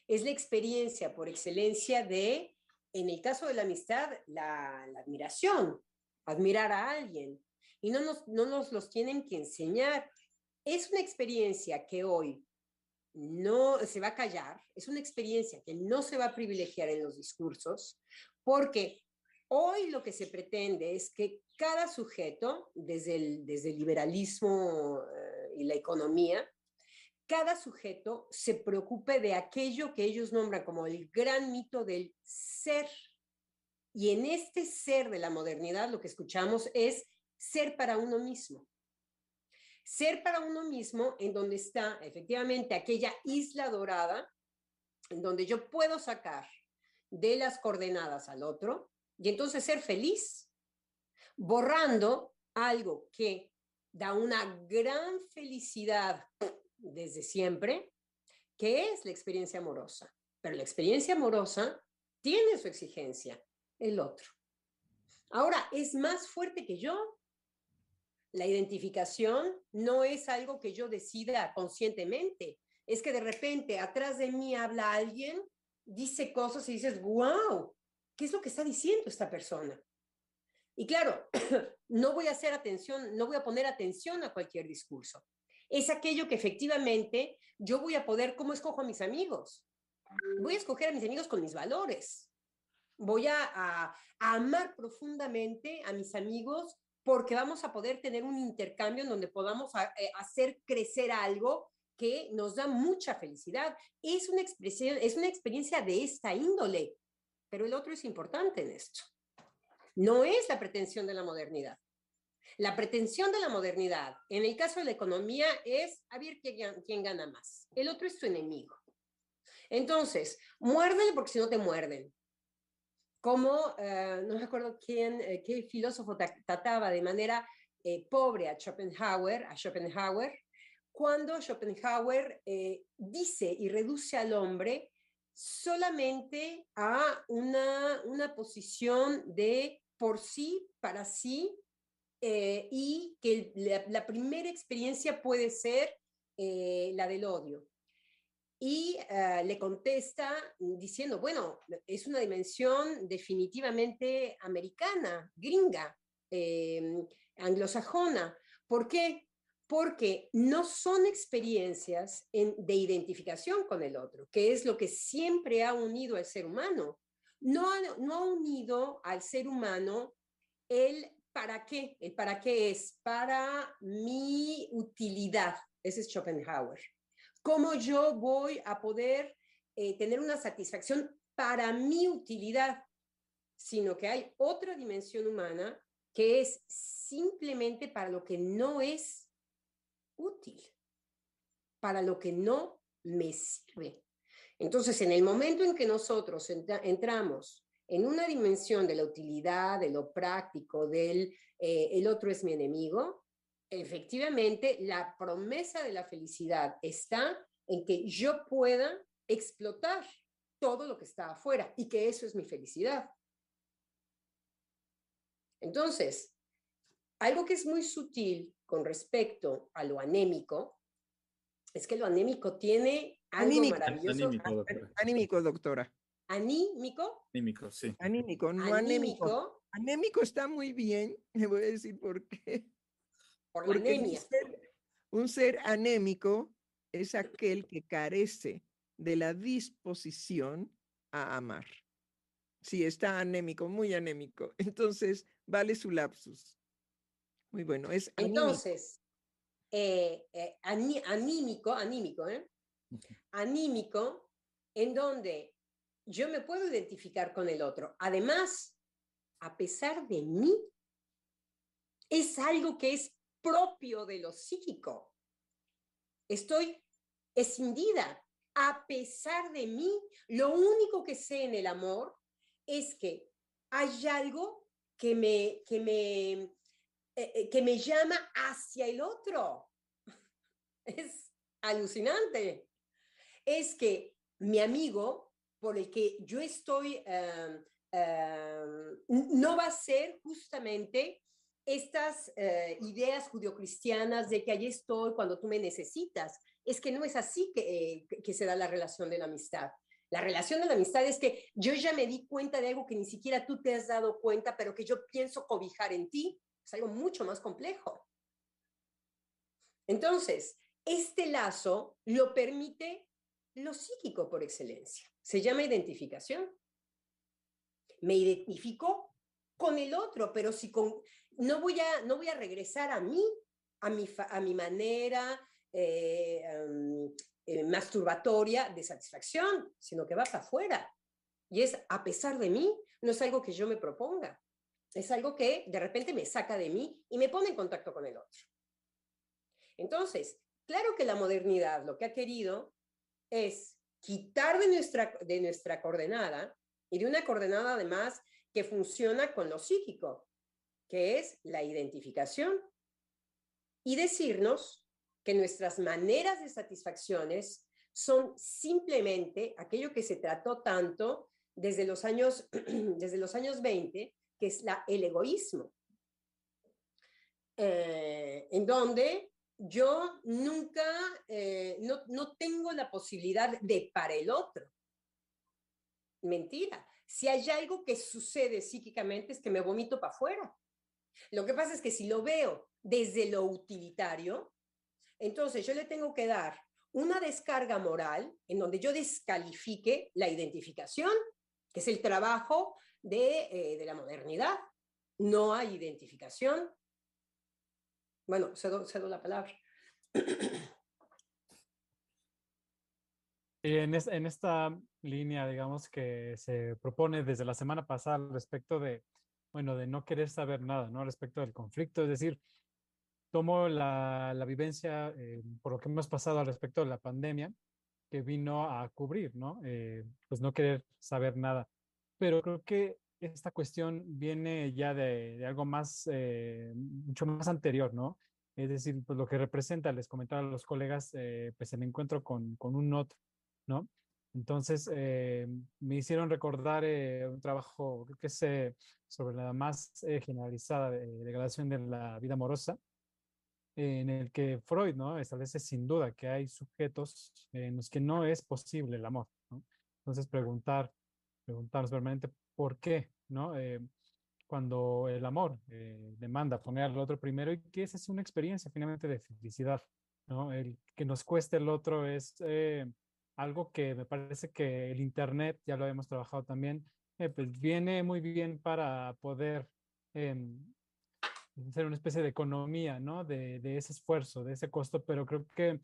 Speaker 3: Es la experiencia por excelencia de, en el caso de la amistad, la, admiración, admirar a alguien. Y no nos, no nos los tienen que enseñar. Es una experiencia que hoy no se va a callar, es una experiencia que no se va a privilegiar en los discursos, porque Hoy lo que se pretende es que cada sujeto, desde el, desde liberalismo eh, y la economía, cada sujeto se preocupe de aquello que ellos nombran como el gran mito del ser. Y en este ser de la modernidad lo que escuchamos es ser para uno mismo. Ser para uno mismo en donde está efectivamente aquella isla dorada, en donde yo puedo sacar de las coordenadas al otro y entonces ser feliz, borrando algo que da una gran felicidad desde siempre, que es la experiencia amorosa. Pero la experiencia amorosa tiene su exigencia, el otro. Ahora, es más fuerte que yo. La identificación no es algo que yo decida conscientemente. Es que de repente atrás de mí habla alguien, dice cosas y dices, wow, ¿qué es lo que está diciendo esta persona? Y claro, no voy a hacer atención, no voy a poner atención a cualquier discurso. Es aquello que efectivamente yo voy a poder, ¿cómo escojo a mis amigos? Voy a escoger a mis amigos con mis valores. Voy a, a amar profundamente a mis amigos porque vamos a poder tener un intercambio en donde podamos eh, hacer crecer algo que nos da mucha felicidad. Es una, expresión, es una experiencia de esta índole, pero el otro es importante en esto. No es la pretensión de la modernidad. La pretensión de la modernidad, en el caso de la economía, es a ver quién, quién gana más. El otro es tu enemigo. Entonces, muérdele porque si no te muerden como, eh, no me acuerdo quién, eh, qué filósofo trataba de manera eh, pobre a Schopenhauer, a Schopenhauer, cuando Schopenhauer dice y reduce al hombre solamente a una, una posición de por sí, para sí, y que la, primera experiencia puede ser la del odio y eh, le contesta diciendo, bueno, es una dimensión definitivamente americana, gringa, em, anglosajona. ¿Por qué? Porque no son experiencias de identificación con el otro, que es lo que siempre ha unido al ser humano. No no ha unido al ser humano el para qué. El para qué es para mi utilidad. Ese es Schopenhauer cómo yo voy a poder eh, tener una satisfacción para mi utilidad, sino que hay otra dimensión humana que es simplemente para lo que no es útil, para lo que no me sirve. Entonces, en el momento en que nosotros entramos en una dimensión de la utilidad, de lo práctico, del eh, el otro es mi enemigo, efectivamente, la promesa de la felicidad está en que yo pueda explotar todo lo que está afuera y que eso es mi felicidad. Entonces, algo que es muy sutil con respecto a lo anémico es que lo anémico tiene algo maravilloso.
Speaker 7: Anímico, doctora.
Speaker 3: ¿Anímico?
Speaker 5: Anímico, sí.
Speaker 7: Anímico, no anémico. Anémico está muy bien, le voy a decir por qué.
Speaker 3: Por la anemia.
Speaker 7: Un ser, anémico es aquel que carece de la disposición a amar. Si está anémico, muy anémico, entonces vale su lapsus. Muy bueno, es
Speaker 3: anímico. Entonces, eh, eh, anímico, anímico, ¿eh? Anímico, en donde yo me puedo identificar con el otro. Además, a pesar de mí, es algo que es propio de lo psíquico. Estoy escindida. A pesar de mí, lo único que sé en el amor es que hay algo que me, que me, eh, eh, que me llama hacia el otro. Es alucinante. Es que mi amigo, por el que yo estoy, em, no va a ser justamente estas eh, ideas judio-cristianas de que allí estoy cuando tú me necesitas. Es que no es así que, eh, que se da la relación de la amistad. La relación de la amistad es que yo ya me di cuenta de algo que ni siquiera tú te has dado cuenta, pero que yo pienso cobijar en ti. Es algo mucho más complejo. Entonces, este lazo lo permite lo psíquico por excelencia. Se llama identificación. Me identifico con el otro, pero si con, no voy a, no voy a regresar a mí, a mi, a mi manera eh, eh, masturbatoria de satisfacción, sino que va para afuera. Y es a pesar de mí, no es algo que yo me proponga, es algo que de repente me saca de mí y me pone en contacto con el otro. Entonces, claro que la modernidad lo que ha querido es quitar de nuestra, de nuestra coordenada y de una coordenada además que funciona con lo psíquico, que es la identificación, y decirnos que nuestras maneras de satisfacciones son simplemente aquello que se trató tanto desde los años, desde los años 20, que es la, el egoísmo, eh, en donde yo nunca, eh, no, no tengo la posibilidad de para el otro. Mentira. Si hay algo que sucede psíquicamente es que me vomito para afuera. Lo que pasa es que si lo veo desde lo utilitario, entonces yo le tengo que dar una descarga moral en donde yo descalifique la identificación, que es el trabajo de, eh, de la modernidad. No hay identificación. Bueno, cedo, cedo la palabra.
Speaker 4: En, es, en, esta línea, digamos, que se propone desde la semana pasada respecto de, bueno, de no querer saber nada, ¿no? Respecto del conflicto, es decir, tomo la, la vivencia eh, por lo que hemos pasado al respecto de la pandemia, que vino a cubrir, ¿no? Eh, pues no querer saber nada. Pero creo que esta cuestión viene ya de, de algo más, eh, mucho más anterior, ¿no? Es decir, pues lo que representa, les comentaba a los colegas, eh, pues el encuentro con, con un otro, ¿no? Entonces, eh, me hicieron recordar eh, un trabajo que es sobre la más generalizada degradación de la vida amorosa, en el que Freud ¿no? establece sin duda que hay sujetos en los que no es posible el amor. ¿no? Entonces, preguntar, preguntarnos realmente por qué, ¿no? Eh, cuando el amor eh, demanda poner al otro primero y que esa es una experiencia finalmente de felicidad, ¿no? El que nos cueste el otro es eh, algo que me parece que el Internet, ya lo hemos trabajado también, pues viene muy bien para poder em, ser una especie de economía, ¿no? De, ese esfuerzo, de ese costo, pero creo que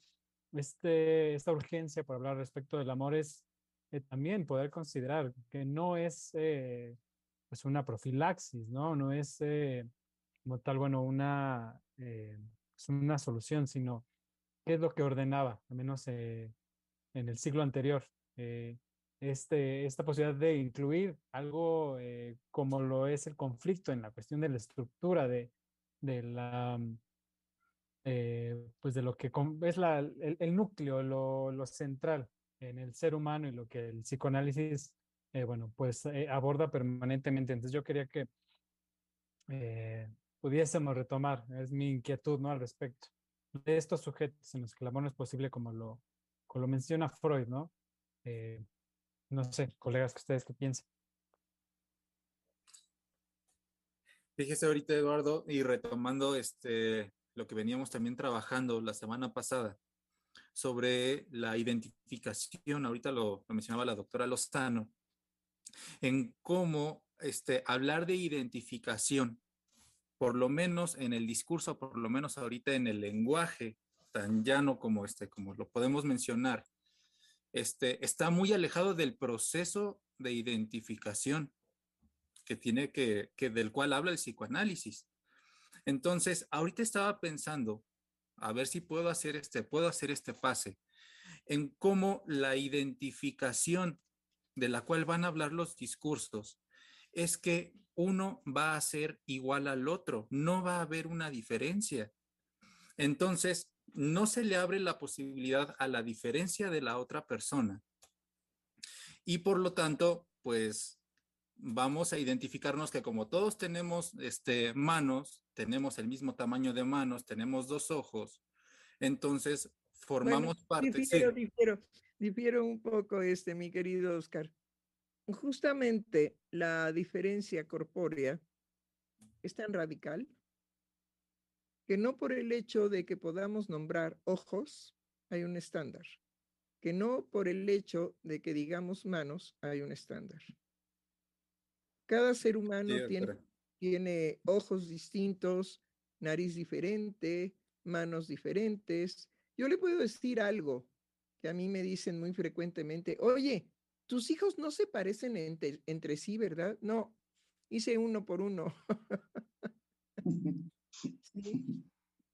Speaker 4: este, esta urgencia por hablar respecto del amor es eh, también poder considerar que no es eh, pues una profilaxis, ¿no? No es eh, como tal, bueno, una, es una solución, sino qué es lo que ordenaba, al menos en el siglo anterior. este, esta posibilidad de incluir algo como lo es el conflicto en la cuestión de la estructura de, de la, mm, eh, pues de lo que es la, el, el núcleo, lo, lo, central en el ser humano y lo que el psicoanálisis, eh, bueno, pues eh, aborda permanentemente. Entonces yo quería que eh, pudiésemos retomar, es mi inquietud, ¿no? Al respecto de estos sujetos en los que el amor no es posible como lo, lo menciona Freud, ¿no? no sé, colegas, que ustedes qué piensan?
Speaker 5: Fíjese ahorita, Eduardo, y retomando este, lo que veníamos también trabajando la semana pasada sobre la identificación, ahorita lo, lo mencionaba la doctora Lozano, en cómo este, hablar de identificación, por lo menos en el discurso, por lo menos ahorita en el lenguaje tan llano como este, como lo podemos mencionar, este, está muy alejado del proceso de identificación que tiene que, que del cual habla el psicoanálisis. Entonces, ahorita estaba pensando, a ver si puedo hacer este, puedo hacer este pase, en cómo la identificación de la cual van a hablar los discursos es que uno va a ser igual al otro, no va a haber una diferencia. Entonces, no se le abre la posibilidad a la diferencia de la otra persona. Y por lo tanto, pues vamos a identificarnos que como todos tenemos este, manos, tenemos el mismo tamaño de manos, tenemos dos ojos, entonces formamos
Speaker 7: bueno,
Speaker 5: parte.
Speaker 7: Difiero, sí. difiero, difiero un poco, este, mi querido Oscar. Justamente la diferencia corpórea es tan radical que no por el hecho de que podamos nombrar ojos hay un estándar, que no por el hecho de que digamos manos hay un estándar. Cada ser humano
Speaker 5: Sí,
Speaker 7: tiene tiene ojos distintos, nariz diferente, manos diferentes. Yo le puedo decir algo que a mí me dicen muy frecuentemente, oye, tus hijos no se parecen entre, entre sí, ¿verdad? No, hice uno por uno.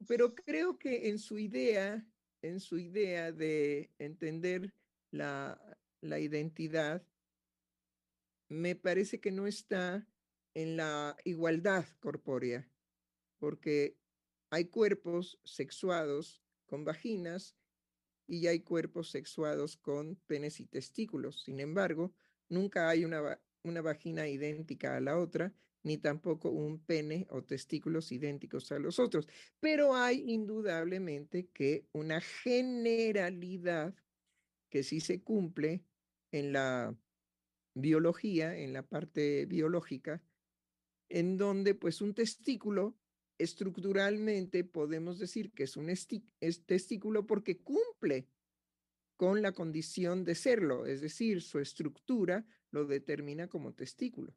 Speaker 7: Pero creo que en su idea, en su idea de entender la, identidad, me parece que no está en la igualdad corpórea, porque hay cuerpos sexuados con vaginas y hay cuerpos sexuados con penes y testículos. Sin embargo, nunca hay una, una vagina idéntica a la otra, ni tampoco un pene o testículos idénticos a los otros. Pero hay indudablemente que una generalidad que sí se cumple en la biología, en la parte biológica, en donde pues un testículo estructuralmente podemos decir que es un testículo porque cumple con la condición de serlo, es decir, su estructura lo determina como testículo.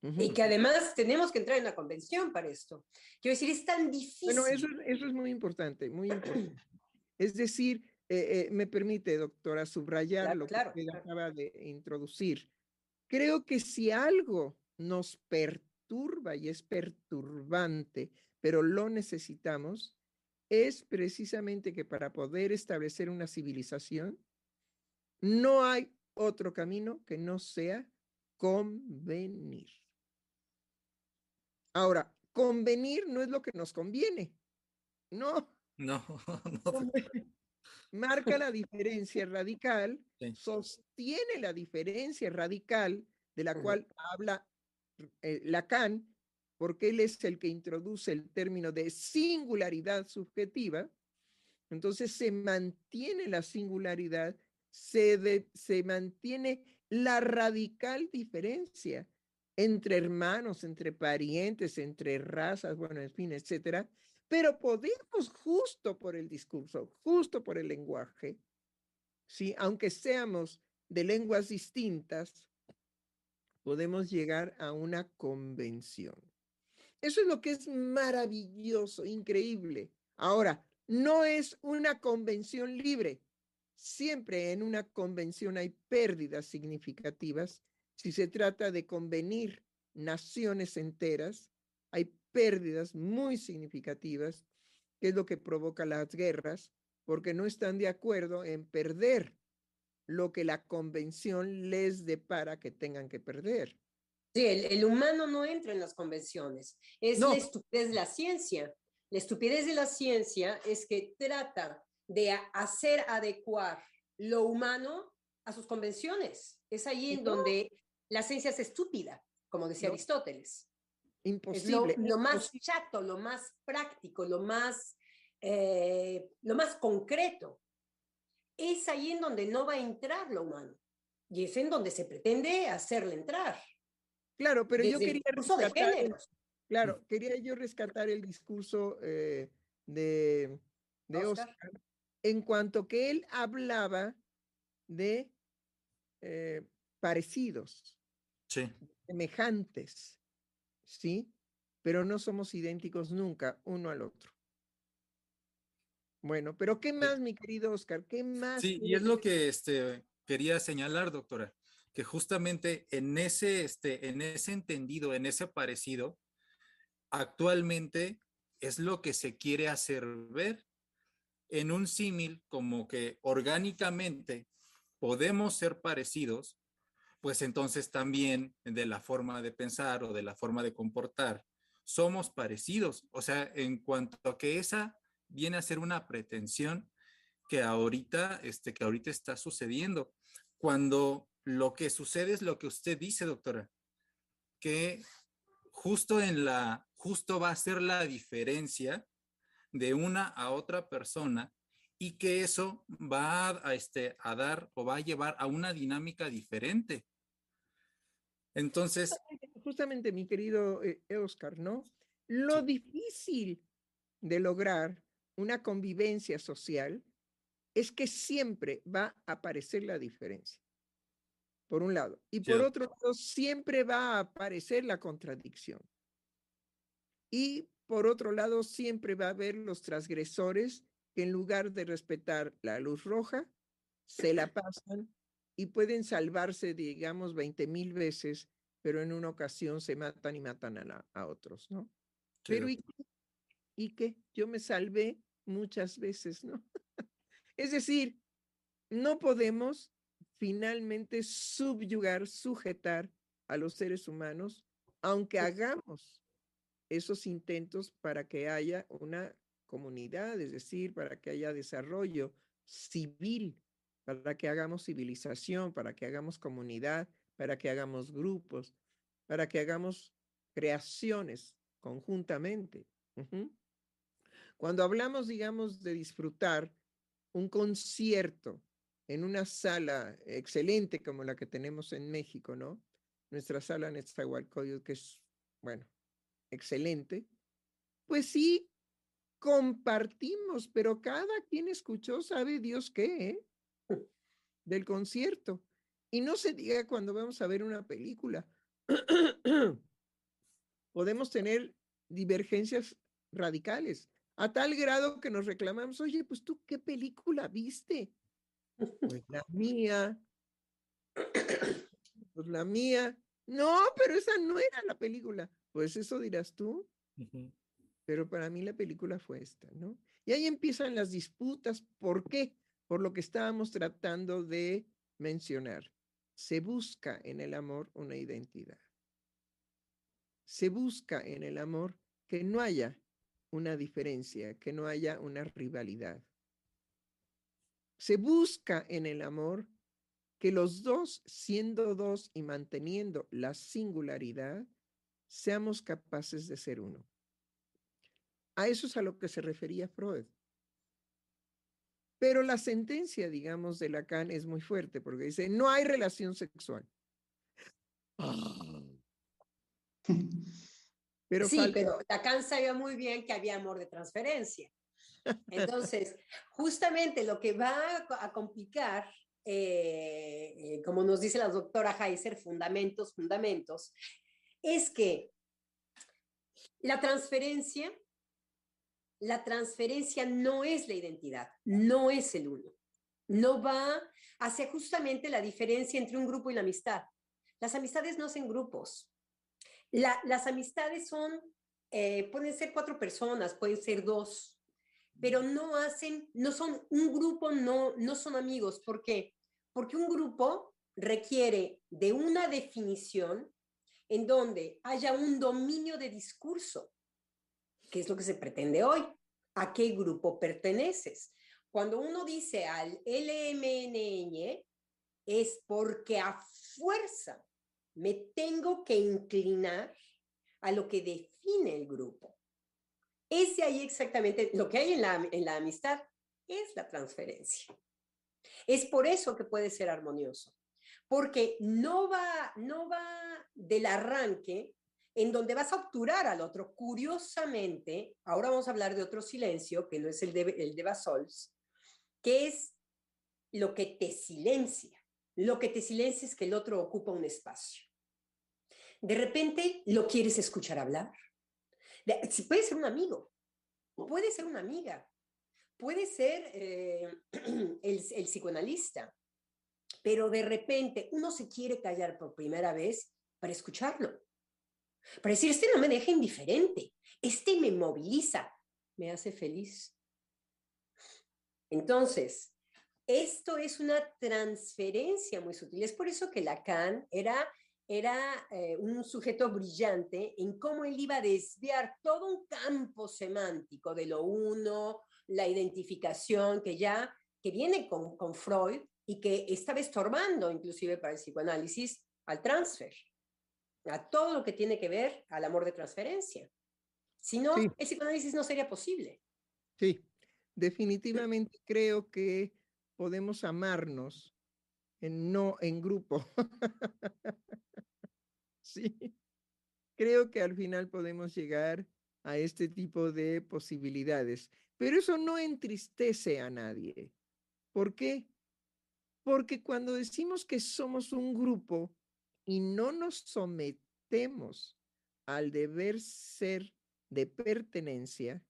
Speaker 3: Y que además tenemos que entrar en la convención para esto. Quiero decir, es tan difícil.
Speaker 7: Bueno, eso, eso es muy importante, muy importante. es decir, eh, eh, me permite, doctora, subrayar lo que usted acaba de introducir. Creo que si algo nos perturba y es perturbante, pero lo necesitamos, es precisamente que para poder establecer una civilización, no hay otro camino que no sea convenir. Ahora, convenir no es lo que nos conviene. No.
Speaker 5: No, no.
Speaker 7: Marca la diferencia radical, sostiene la diferencia radical de la cual habla eh, Lacan, porque él es el que introduce el término de singularidad subjetiva. Entonces se mantiene la singularidad, se, se mantiene la radical diferencia entre hermanos, entre parientes, entre razas, bueno, en fin, etcétera. Pero podemos, justo por el discurso, justo por el lenguaje, ¿sí? aunque seamos de lenguas distintas, podemos llegar a una convención. Eso es lo que es maravilloso, increíble. Ahora, no es una convención libre. Siempre en una convención hay pérdidas significativas si se trata de convenir naciones enteras, hay pérdidas muy significativas, que es lo que provoca las guerras, porque no están de acuerdo en perder lo que la convención les depara que tengan que perder.
Speaker 3: Sí, el, humano no entra en las convenciones, es la estupidez de la ciencia. La estupidez de la ciencia es que trata de hacer adecuar lo humano a sus convenciones. Es ahí en donde la ciencia es estúpida, como decía Aristóteles.
Speaker 7: Imposible.
Speaker 3: Es lo, más chato, lo más práctico, lo más, eh, lo más concreto. Es ahí en donde no va a entrar lo humano. Y es en donde se pretende hacerle entrar.
Speaker 7: Claro, pero yo quería rescatar, claro, quería yo rescatar el discurso eh, de, de Oscar. en cuanto que él hablaba de eh, parecidos semejantes, ¿sí? Pero no somos idénticos nunca uno al otro. Bueno, pero ¿qué más, mi querido Oscar? ¿Qué más?
Speaker 5: Sí, y es lo que este, quería señalar, doctora, que justamente en ese, este, en ese entendido, en ese parecido, actualmente es lo que se quiere hacer ver en un símil como que orgánicamente podemos ser parecidos, pues entonces también de la forma de pensar o de la forma de comportar somos parecidos. O sea, en cuanto a que esa viene a ser una pretensión que ahorita, este, que ahorita está sucediendo, cuando lo que sucede es lo que usted dice, doctora, que justo en la, justo va a ser la diferencia de una a otra persona y que eso va a, este, a dar o va a llevar a una dinámica diferente. Entonces...
Speaker 7: Justamente, mi querido eh, Oscar, ¿no? Lo difícil de lograr una convivencia social es que siempre va a aparecer la diferencia, por un lado. Y por otro lado, siempre va a aparecer la contradicción. Y por otro lado, siempre va a haber los transgresores que en lugar de respetar la luz roja, se la pasan y pueden salvarse, digamos, 20 mil veces, pero en una ocasión se matan y matan a, a otros, ¿no? Pero ¿y qué? ¿y qué? Yo me salvé muchas veces, ¿no? es decir, no podemos finalmente subyugar, sujetar a los seres humanos, aunque hagamos esos intentos para que haya una comunidad, es decir, para que haya desarrollo civil, para que hagamos civilización, para que hagamos comunidad, para que hagamos grupos, para que hagamos creaciones conjuntamente. Cuando hablamos, digamos, de disfrutar un concierto en una sala excelente como la que tenemos en México, ¿no? Nuestra sala Nezahualcóyotl, que es, bueno, excelente, pues sí, compartimos, pero cada quien escuchó, sabe Dios qué, ¿eh? del concierto. Y no se diga cuando vamos a ver una película. Podemos tener divergencias radicales, a tal grado que nos reclamamos, oye, pues tú, ¿qué película viste? Pues la mía. Pues la mía. No, pero esa no era la película. Pues eso dirás tú. Pero para mí la película fue esta, ¿no? Y ahí empiezan las disputas. ¿Por qué? Por lo que estábamos tratando de mencionar. Se busca en el amor una identidad. Se busca en el amor que no haya una diferencia, que no haya una rivalidad. Se busca en el amor que los dos, siendo dos y manteniendo la singularidad, seamos capaces de ser uno. A eso es a lo que se refería Freud. Pero la sentencia, digamos, de Lacan es muy fuerte porque dice, no hay relación sexual.
Speaker 3: Pero sí, pero Lacan sabía muy bien que había amor de transferencia. Entonces, justamente lo que va a complicar, eh, eh, como nos dice la doctora Heiser, fundamentos, fundamentos, es que la transferencia, la transferencia no es la identidad, no es el uno. No va hacia justamente la diferencia entre un grupo y la amistad. Las amistades no hacen grupos. las amistades son, eh, pueden ser cuatro personas, pueden ser dos, pero no hacen, no son un grupo, no, no son amigos. ¿Por qué? Porque un grupo requiere de una definición en donde haya un dominio de discurso, que es lo que se pretende hoy. ¿A qué grupo perteneces? Cuando uno dice al LMNN, es porque a fuerza me tengo que inclinar a lo que define el grupo. Ese ahí exactamente, lo que hay en la, en la amistad es la transferencia. Es por eso que puede ser armonioso, porque no va, no va del arranque en donde vas a obturar al otro. Curiosamente, ahora vamos a hablar de otro silencio, que no es el de, el de Basols, que es lo que te silencia. Lo que te silencia es que el otro ocupa un espacio. De repente lo quieres escuchar hablar, puede ser un amigo, puede ser una amiga, puede ser eh, el, el psicoanalista, pero de repente uno se quiere callar por primera vez para escucharlo. Para decir, este no me deja indiferente, este me moviliza, me hace feliz. Entonces, esto es una transferencia muy sutil. Es por eso que Lacan era era eh, un sujeto brillante en cómo él iba a desviar todo un campo semántico de lo uno, la identificación que ya, que viene con, con Freud y que estaba estorbando inclusive para el psicoanálisis al transfer, a todo lo que tiene que ver al amor de transferencia. Si no, el psicoanálisis no sería posible.
Speaker 7: Sí, definitivamente creo que podemos amarnos en no en grupo. sí, creo que al final podemos llegar a este tipo de posibilidades, pero eso no entristece a nadie. ¿Por qué? Porque cuando decimos que somos un grupo y no nos sometemos al deber ser de pertenencia,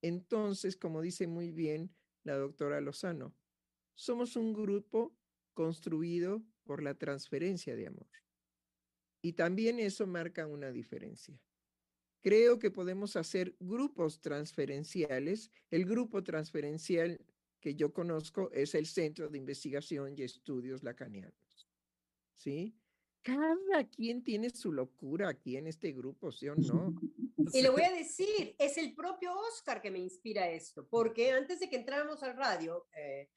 Speaker 7: entonces, como dice muy bien la doctora Lozano, somos un grupo construido por la transferencia de amor. Y también eso marca una diferencia. Creo que podemos hacer grupos transferenciales. El grupo transferencial que yo conozco es el Centro de Investigación y Estudios Lacanianos. ¿Sí? Cada quien tiene su locura aquí en este grupo, ¿sí o no?
Speaker 3: Y le voy a decir, es el propio Oscar que me inspira esto, porque antes de que entráramos al radio, eh,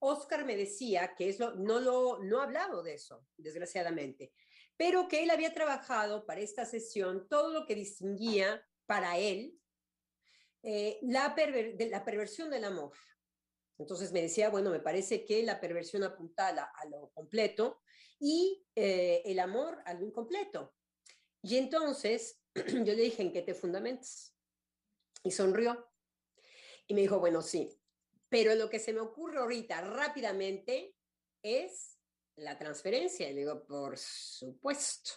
Speaker 3: Oscar me decía que eso no lo no ha hablado de eso, desgraciadamente, pero que él había trabajado para esta sesión todo lo que distinguía para él eh, la, de la perversión del amor. Entonces me decía, bueno, me parece que la perversión apunta a, lo completo y eh, el amor a lo incompleto. Y entonces yo le dije, ¿en qué te fundamentas? Y sonrió. Y me dijo, bueno, sí, pero lo que se me ocurre ahorita rápidamente es la transferencia. Y le digo, por supuesto.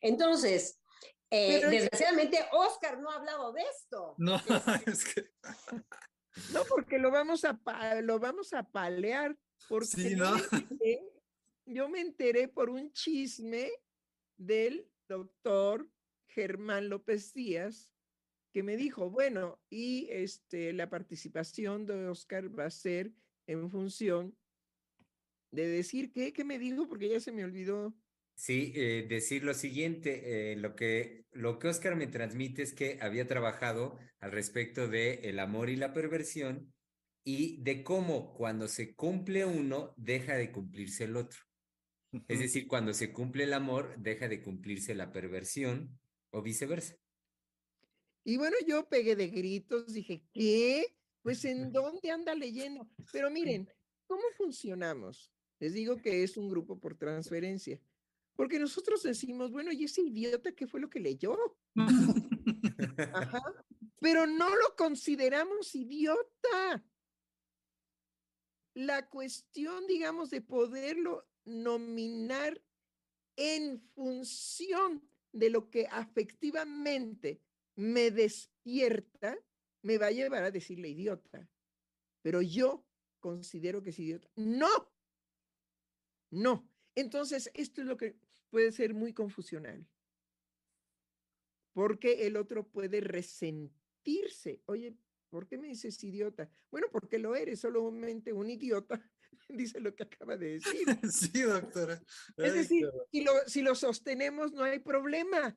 Speaker 3: Entonces, eh, desgraciadamente, Oscar no ha hablado de esto.
Speaker 5: No, es que...
Speaker 7: No, porque lo vamos a, lo vamos a palear. Porque
Speaker 5: sí, ¿no?
Speaker 7: Yo me enteré por un chisme del doctor Germán López Díaz, que me dijo, bueno, y este, la participación de Oscar va a ser en función de decir qué, qué me dijo, porque ya se me olvidó.
Speaker 2: Sí, eh, decir lo siguiente, eh, lo, que, lo que Oscar me transmite es que había trabajado al respecto de el amor y la perversión y de cómo cuando se cumple uno, deja de cumplirse el otro. Es decir, cuando se cumple el amor, deja de cumplirse la perversión o viceversa.
Speaker 7: Y bueno, yo pegué de gritos, dije, ¿qué? Pues en dónde anda leyendo. Pero miren, ¿cómo funcionamos? Les digo que es un grupo por transferencia. Porque nosotros decimos, bueno, ¿y ese idiota qué fue lo que leyó? Ajá. Pero no lo consideramos idiota. La cuestión, digamos, de poderlo nominar en función de lo que afectivamente me despierta, me va a llevar a decirle idiota. Pero yo considero que es idiota. No, no. Entonces, esto es lo que puede ser muy confusional. Porque el otro puede resentirse. Oye, ¿por qué me dices idiota? Bueno, porque lo eres, solamente un idiota dice lo que acaba de decir.
Speaker 5: Sí, doctora.
Speaker 7: Es decir, si lo, si lo sostenemos no hay problema,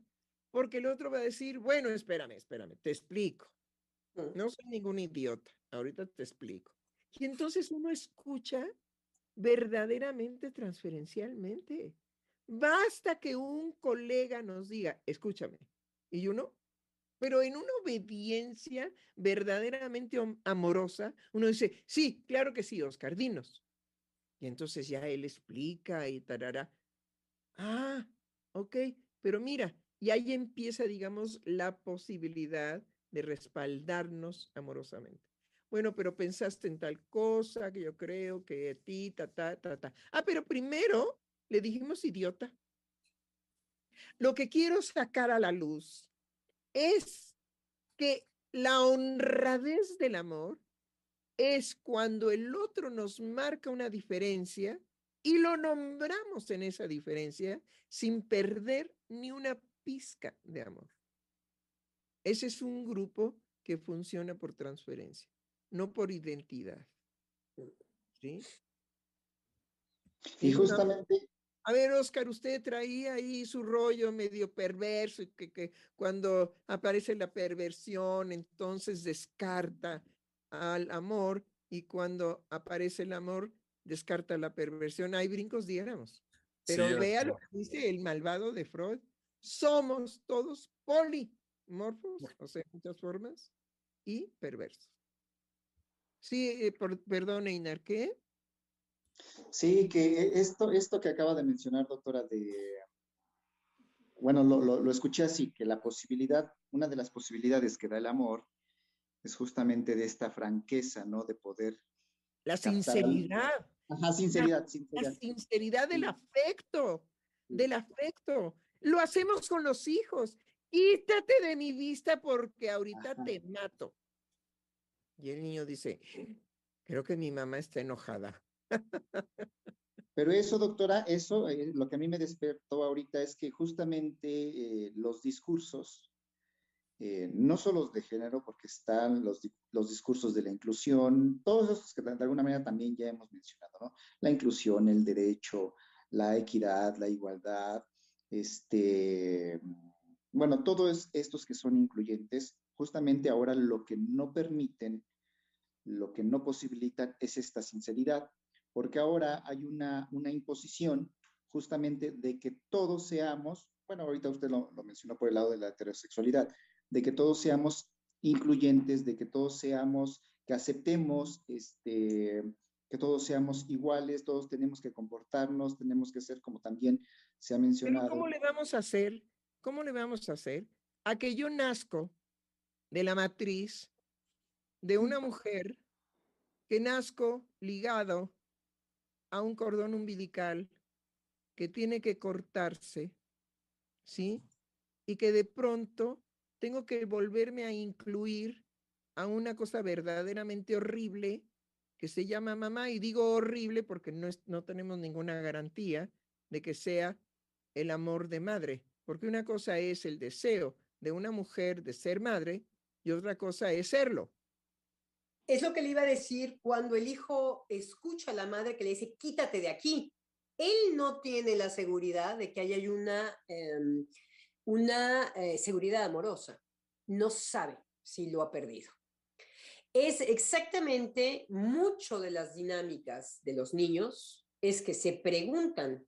Speaker 7: porque el otro va a decir, bueno, espérame, espérame, te explico. Mm. No soy ningún idiota, ahorita te explico. Y entonces uno escucha verdaderamente transferencialmente. Basta que un colega nos diga, escúchame, y uno, pero en una obediencia verdaderamente amorosa, uno dice, sí, claro que sí, Oscar, dinos. Y entonces ya él explica y tarará. Ah, ok, pero mira, y ahí empieza, digamos, la posibilidad de respaldarnos amorosamente. Bueno, pero pensaste en tal cosa que yo creo que ti, ta, ta, ta, ta. Ah, pero primero le dijimos idiota. Lo que quiero sacar a la luz es que la honradez del amor es cuando el otro nos marca una diferencia y lo nombramos en esa diferencia sin perder ni una pizca de amor. Ese es un grupo que funciona por transferencia no por identidad. ¿Sí?
Speaker 6: Y justamente...
Speaker 7: A ver, Oscar, usted traía ahí su rollo medio perverso, que, que cuando aparece la perversión, entonces descarta al amor, y cuando aparece el amor, descarta la perversión. Hay brincos, diéramos. Pero vea lo que dice el malvado de Freud. Somos todos polimorfos, o sea, muchas formas, y perversos. Sí, eh, perdón, Einar, ¿qué?
Speaker 6: Sí, que esto, esto que acaba de mencionar, doctora, de, bueno, lo, lo, escuché así, que la posibilidad, una de las posibilidades que da el amor es justamente de esta franqueza, ¿no? De poder...
Speaker 7: La sinceridad.
Speaker 6: Ajá, sinceridad, sinceridad.
Speaker 7: La sinceridad del afecto, del afecto. Lo hacemos con los hijos. quítate de mi vista porque ahorita te mato. Y el niño dice, creo que mi mamá está enojada.
Speaker 6: Pero eso, doctora, eso, eh, lo que a mí me despertó ahorita es que justamente eh, los discursos, eh, no solo de género, porque están los, los discursos de la inclusión, todos esos que de alguna manera también ya hemos mencionado, ¿no? La inclusión, el derecho, la equidad, la igualdad, este, bueno, todos estos que son incluyentes, justamente ahora lo que no permiten, lo que no posibilitan es esta sinceridad porque ahora hay una, una imposición justamente de que todos seamos, bueno, ahorita usted lo mencionó por el lado de la heterosexualidad, de que todos seamos incluyentes, de que todos seamos, que aceptemos, este, que todos seamos iguales, todos tenemos que comportarnos, tenemos que ser como también se ha mencionado.
Speaker 7: Pero ¿cómo le vamos a hacer? ¿Cómo le vamos a hacer a que yo nazco de la matriz de una mujer que nazco ligado a un cordón umbilical que tiene que cortarse, ¿sí? Y que de pronto tengo que volverme a incluir a una cosa verdaderamente horrible que se llama mamá, y digo horrible porque no, no tenemos ninguna garantía de que sea el amor de madre, porque una cosa es el deseo de una mujer de ser madre y otra cosa es serlo.
Speaker 3: Es lo que le iba a decir cuando el hijo escucha a la madre que le dice, quítate de aquí. Él no tiene la seguridad de que haya una, em, una eh, seguridad amorosa. No sabe si lo ha perdido. Es exactamente mucho de las dinámicas de los niños, es que se preguntan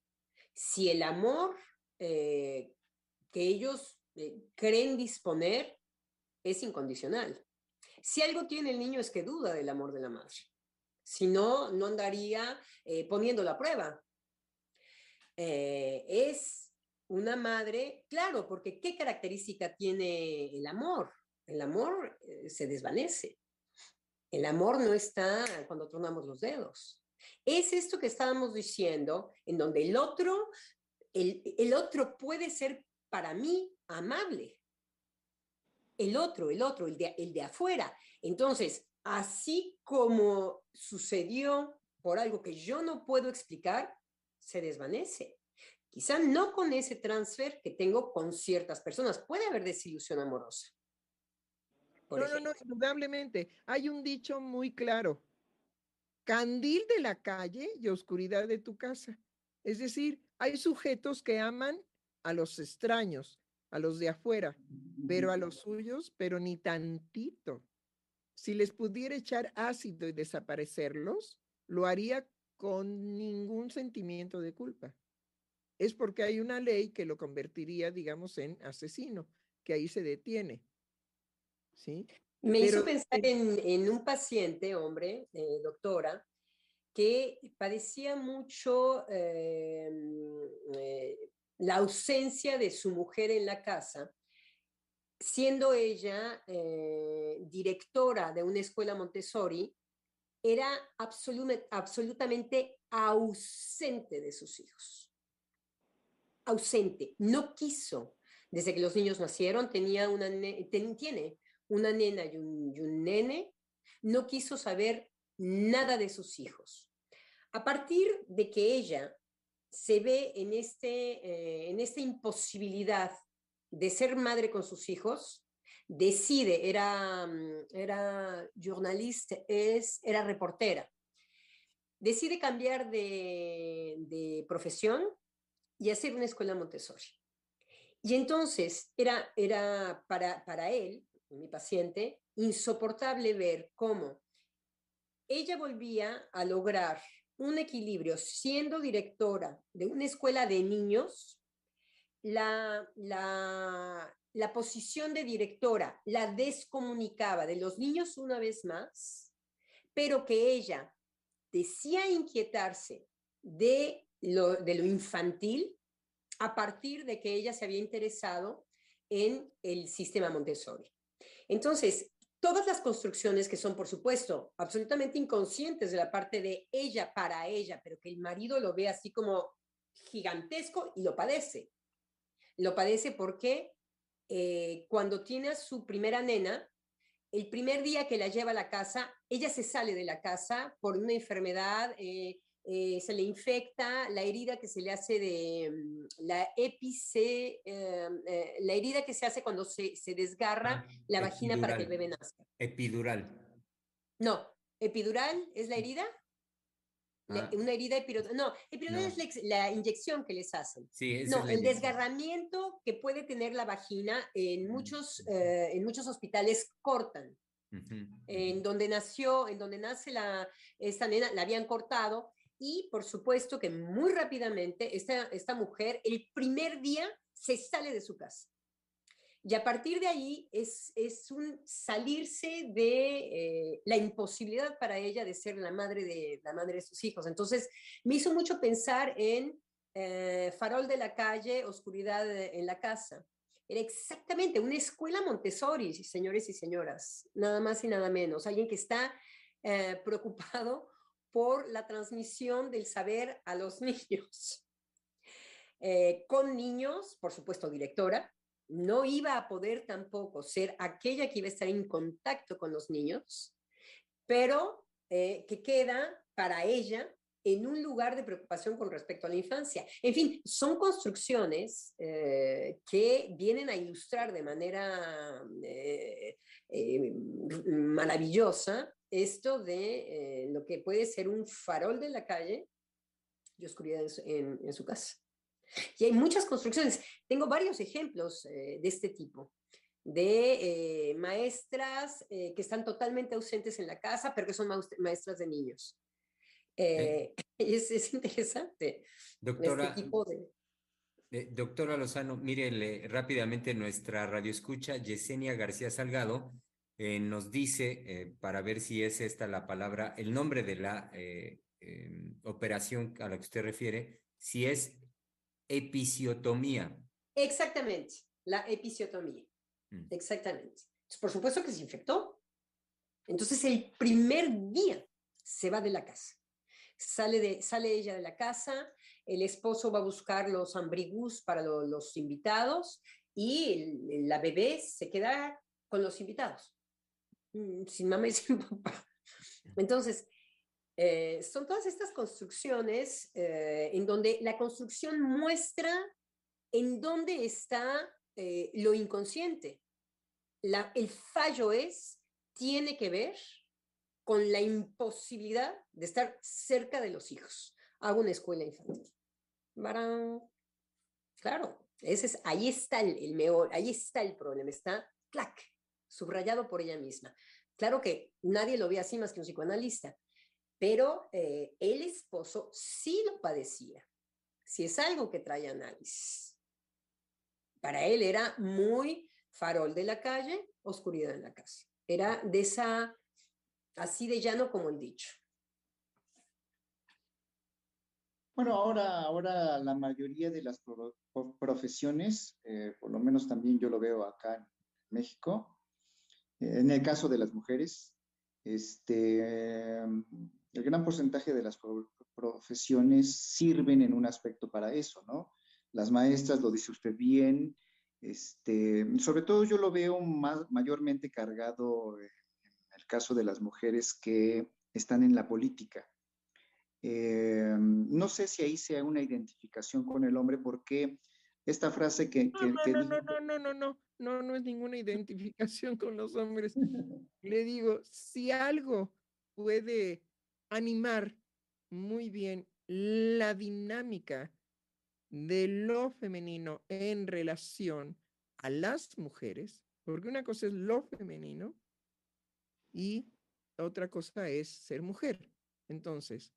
Speaker 3: si el amor eh, que ellos eh, creen disponer es incondicional. Si algo tiene el niño es que duda del amor de la madre. Si no, no andaría poniendo la prueba. Es una madre, claro, porque ¿qué característica tiene el amor? El amor eh, se desvanece. El amor no está cuando tronamos los dedos. Es esto que estábamos diciendo, en donde el otro, el, el otro puede ser para mí amable, el otro, el otro, el de, el de afuera. Entonces, así como sucedió por algo que yo no puedo explicar, se desvanece. Quizá no con ese transfer que tengo con ciertas personas. Puede haber desilusión amorosa.
Speaker 7: no, no, no, indudablemente. Hay un dicho muy claro. Candil de la calle y oscuridad de tu casa. Es decir, hay sujetos que aman a los extraños, a los de afuera, pero a los suyos, pero ni tantito. Si les pudiera echar ácido y desaparecerlos, lo haría con ningún sentimiento de culpa. Es porque hay una ley que lo convertiría, digamos, en asesino, que ahí se detiene. ¿Sí?
Speaker 3: Me hizo pensar en, un paciente, hombre, eh, doctora, que padecía mucho em, eh, la ausencia de su mujer en la casa, siendo ella eh, directora de una escuela Montessori, era absolutamente ausente de sus hijos. Ausente, no quiso. Desde que los niños nacieron, tenía una tiene una nena y un, nene, no quiso saber nada de sus hijos. A partir de que ella se ve en, este, eh, en esta imposibilidad de ser madre con sus hijos, decide, era, mm, era jornalista, es, era reportera, decide cambiar de, de profesión y hacer una escuela Montessori. Y entonces era, era para, para él, mi paciente, insoportable ver cómo ella volvía a lograr un equilibrio siendo directora de una escuela de niños, la, la, la posición de directora la descomunicaba de los niños una vez más, pero que ella decía inquietarse de lo, de lo infantil a partir de que ella se había interesado en el sistema Montessori. Entonces, todas las construcciones que son, por supuesto, absolutamente inconscientes de la parte de ella para ella, pero que el marido lo ve así como gigantesco y lo padece. Lo padece porque eh, cuando tiene a su primera nena, el primer día que la lleva a la casa, ella se sale de la casa por una enfermedad, eh, eh, se le infecta la herida que se le hace de mm, la épice, la herida que se hace cuando se, se desgarra
Speaker 2: Ah,
Speaker 3: la vagina para que el bebé nazca.
Speaker 2: Epidural.
Speaker 3: No, epidural es la herida. La-
Speaker 2: Ah,
Speaker 3: una herida epidural. No, epidural
Speaker 2: No.
Speaker 3: es la, inyección que les hacen.
Speaker 2: sí,
Speaker 3: No, el desgarramiento que puede tener la vagina en
Speaker 2: Mm,
Speaker 3: muchos, eh, en muchos hospitales cortan. En donde nació, en donde nace la, esta nena, la habían cortado y por supuesto que muy rápidamente esta, esta mujer el primer día se sale de su casa. Y a partir de ahí es, es un salirse de eh, la imposibilidad para ella de ser la madre de, la madre de sus hijos. Entonces, me hizo mucho pensar en eh, Farol de la calle, Oscuridad en la casa. Era exactamente una escuela Montessori, señores y señoras, nada más y nada menos. Alguien que está eh, preocupado por la transmisión del saber a los niños. Eh, con niños, por supuesto, directora, no iba a poder tampoco ser aquella que iba a estar en contacto con los niños, pero eh, que queda para ella en un lugar de preocupación con respecto a la infancia. En fin, son construcciones eh, que vienen a ilustrar de manera eh, eh, maravillosa esto de eh, lo que puede ser un farol de la calle y oscuridad en su, en, en su casa. Y hay muchas construcciones. Tengo varios ejemplos eh, de este tipo, de eh, maestras que están totalmente ausentes en la casa, pero que son maestras de niños. Eh, es, es, interesante.
Speaker 2: Doctora,
Speaker 3: este tipo de...
Speaker 2: eh, doctora Lozano, mire rápidamente nuestra radio escucha, Yesenia García Salgado, eh, nos dice, eh, para ver si es esta la palabra, el nombre de la eh, operación a la que usted refiere, si es episiotomía.
Speaker 3: Exactamente, la episiotomía. Mm. Exactamente. Entonces, por supuesto que se infectó. Entonces, el primer día se va de la casa. Sale, de, sale ella de la casa, el esposo va a buscar los ambrigus para lo, los invitados y el, la bebé se queda con los invitados, sin mamá y sin papá. Entonces, eh, son todas estas construcciones eh, en donde la construcción muestra en dónde está eh, lo inconsciente. El fallo es, tiene que ver con la imposibilidad de estar cerca de los hijos. Hago una escuela infantil. Claro, ese es, ahí está el, el ahí está el problema, está clac, subrayado por ella misma. Claro que nadie lo ve así más que un psicoanalista, pero eh, el esposo sí lo padecía. Si es algo que trae análisis. Para él era muy farol de la calle, oscuridad en la casa. Era de esa, así de llano como el dicho.
Speaker 6: Bueno, ahora, ahora la mayoría de las pro, profesiones, eh, por lo menos también yo lo veo acá en México, en el caso de las mujeres, este, el gran porcentaje de las pro, profesiones sirven en un aspecto para eso, ¿no? Las maestras, lo dice usted bien, este, sobre todo yo lo veo más, mayormente cargado en el caso de las mujeres que están en la política. Eh, no sé si ahí sea una identificación con el hombre, porque esta frase que... que,
Speaker 7: no,
Speaker 6: que
Speaker 7: no,
Speaker 6: dijo...
Speaker 7: no, no, no, no, no, no es ninguna identificación con los hombres. Le digo, si algo puede animar muy bien la dinámica de lo femenino en relación a las mujeres, porque una cosa es lo femenino y otra cosa es ser mujer. Entonces,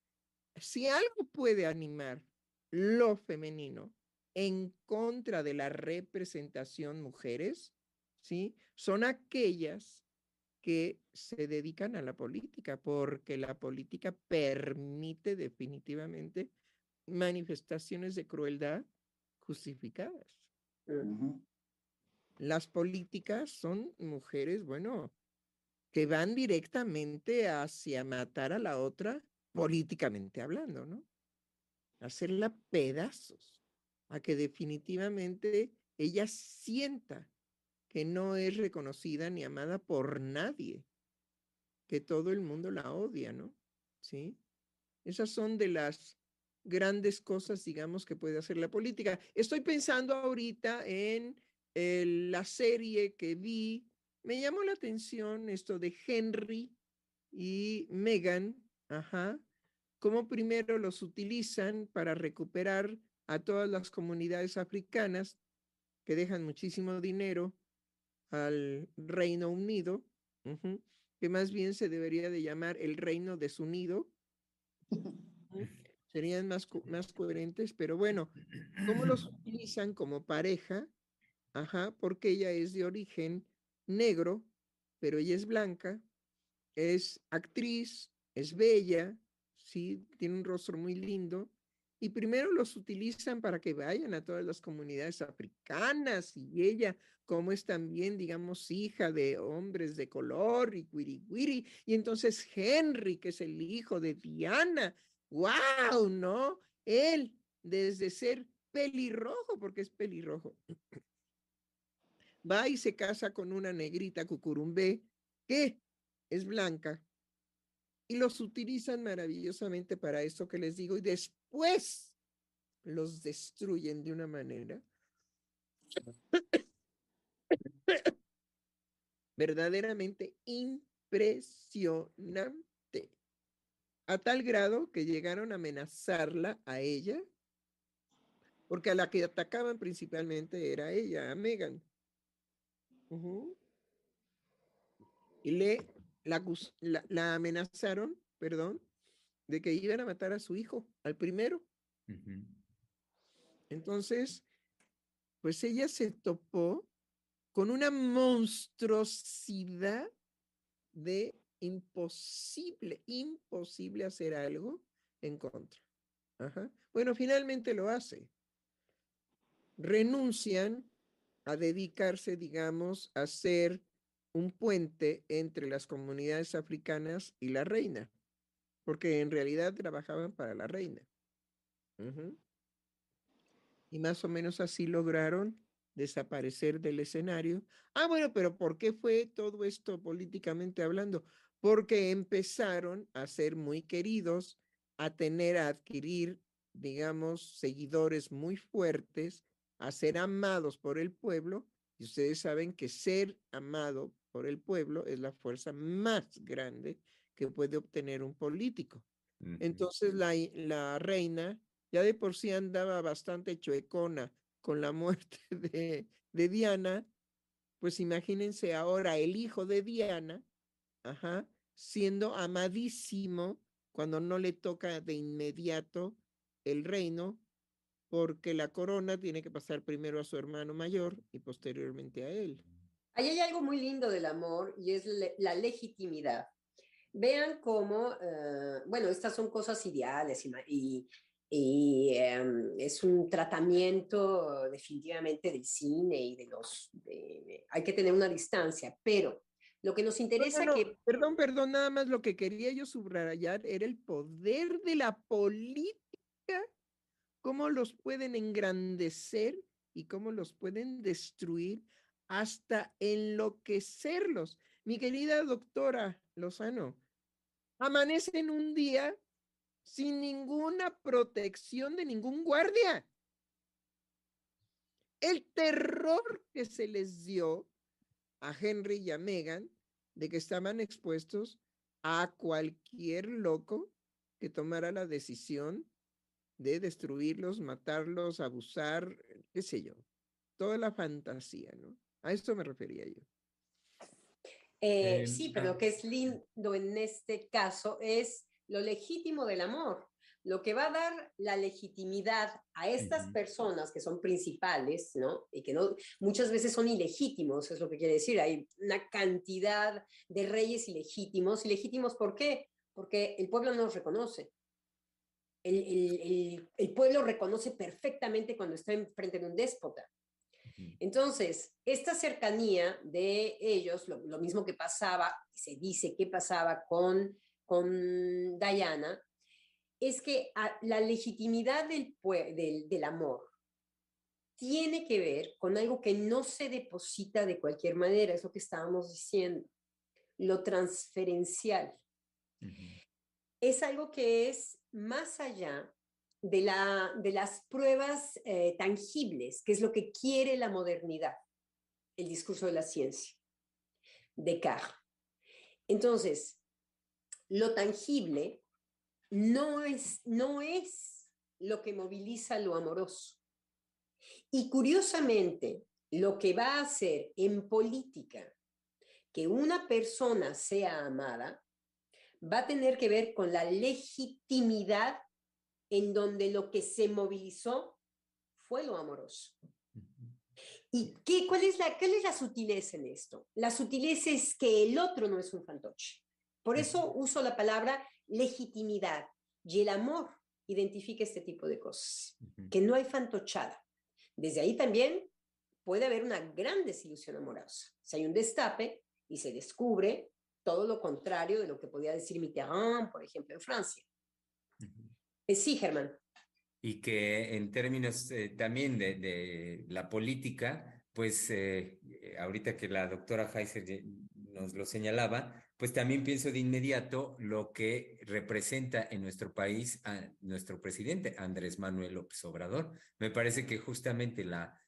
Speaker 7: si algo puede animar lo femenino en contra de la representación mujeres, ¿sí? Son aquellas que se dedican a la política, porque la política permite definitivamente manifestaciones de crueldad justificadas.
Speaker 6: Uh -huh.
Speaker 7: Las políticas son mujeres, bueno, que van directamente hacia matar a la otra, políticamente hablando, ¿no? Hacerla pedazos, a que definitivamente ella sienta que no es reconocida ni amada por nadie, que todo el mundo la odia, ¿no? Sí. Esas son de las grandes cosas, digamos, que puede hacer la política. Estoy pensando ahorita en la serie que vi, me llamó la atención esto de Henry y Meghan, ajá, cómo primero los utilizan para recuperar a todas las comunidades africanas que dejan muchísimo dinero al Reino Unido, que más bien se debería de llamar el Reino desunido. Serían más, más coherentes, pero bueno, ¿cómo los utilizan como pareja? Ajá, porque ella es de origen negro, pero ella es blanca, es actriz, es bella, sí, tiene un rostro muy lindo, y primero los utilizan para que vayan a todas las comunidades africanas y ella, como es también, digamos, hija de hombres de color y wiri y entonces Henry, que es el hijo de Diana, wow, ¿no? Él, desde ser pelirrojo, porque es pelirrojo, va y se casa con una negrita cucurumbé que es blanca y los utilizan maravillosamente para esto que les digo y después los destruyen de una manera verdaderamente impresionante, a tal grado que llegaron a amenazarla a ella, porque a la que atacaban principalmente era ella, a Megan. Y le la, amenazaron, perdón, de que iban a matar a su hijo, al primero. Entonces, pues ella se topó con una monstruosidad de imposible, imposible hacer algo en contra. Bueno, finalmente lo hace. Renuncian a dedicarse, digamos, a ser un puente entre las comunidades africanas y la reina, porque en realidad trabajaban para la reina. Y más o menos así lograron desaparecer del escenario. Ah, bueno, pero ¿por qué fue todo esto políticamente hablando? Porque empezaron a ser muy queridos, a tener, a adquirir, digamos, seguidores muy fuertes, a ser amados por el pueblo. Y ustedes saben que ser amado por el pueblo es la fuerza más grande que puede obtener un político. Entonces la, la reina ya de por sí andaba bastante chuecona con la muerte de, de Diana, pues imagínense ahora el hijo de Diana, ajá, siendo amadísimo cuando no le toca de inmediato el reino, porque la corona tiene que pasar primero a su hermano mayor y posteriormente a él.
Speaker 3: Ahí hay algo muy lindo del amor y es la legitimidad. Vean cómo, eh, bueno, estas son cosas ideales y, y, em, es un tratamiento definitivamente del cine y de los... hay que tener una distancia, pero lo que nos interesa que...
Speaker 7: Perdón, perdón, nada más lo que quería yo subrayar era el poder de la política, cómo los pueden engrandecer y cómo los pueden destruir hasta enloquecerlos. Mi querida doctora Lozano, amanecen un día sin ninguna protección de ningún guardia. El terror que se les dio a Henry y a Meghan de que estaban expuestos a cualquier loco que tomara la decisión de destruirlos, matarlos, abusar, qué sé yo, toda la fantasía, ¿no? A esto me refería yo.
Speaker 3: Eh, sí, pero lo que es lindo en este caso es lo legítimo del amor. Lo que va a dar la legitimidad a estas personas que son principales, ¿no? Y que no, muchas veces son ilegítimos, es lo que quiere decir. Hay una cantidad de reyes ilegítimos. ¿Ilegítimos por qué? Porque el pueblo no los reconoce. El, el pueblo reconoce perfectamente cuando está enfrente de un déspota. Entonces, esta cercanía de ellos, lo, mismo que pasaba, se dice que pasaba con, con Diana, es que la legitimidad del, del, del amor tiene que ver con algo que no se deposita de cualquier manera, es lo que estábamos diciendo, lo transferencial. Es algo que es más allá de, la, de las pruebas eh, tangibles, que es lo que quiere la modernidad, el discurso de la ciencia, Descartes. Entonces, lo tangible no es, no es lo que moviliza lo amoroso. Y curiosamente, lo que va a hacer en política que una persona sea amada va a tener que ver con la legitimidad en donde lo que se movilizó fue lo amoroso. ¿Y qué, cuál, es la, cuál es la sutileza en esto? La sutileza es que el otro no es un fantoche. Por eso uso la palabra legitimidad. Y el amor identifica este tipo de cosas, que no hay fantochada. Desde ahí también puede haber una gran desilusión amorosa. Si hay un destape y se descubre todo lo contrario de lo que podía decir Mitterrand, por ejemplo, en Francia. Eh, sí, Germán.
Speaker 2: Y que en términos eh, también de, de, la política, pues eh, ahorita que la doctora Heiser nos lo señalaba, pues también pienso de inmediato lo que representa en nuestro país a nuestro presidente Andrés Manuel López Obrador. Me parece que justamente la,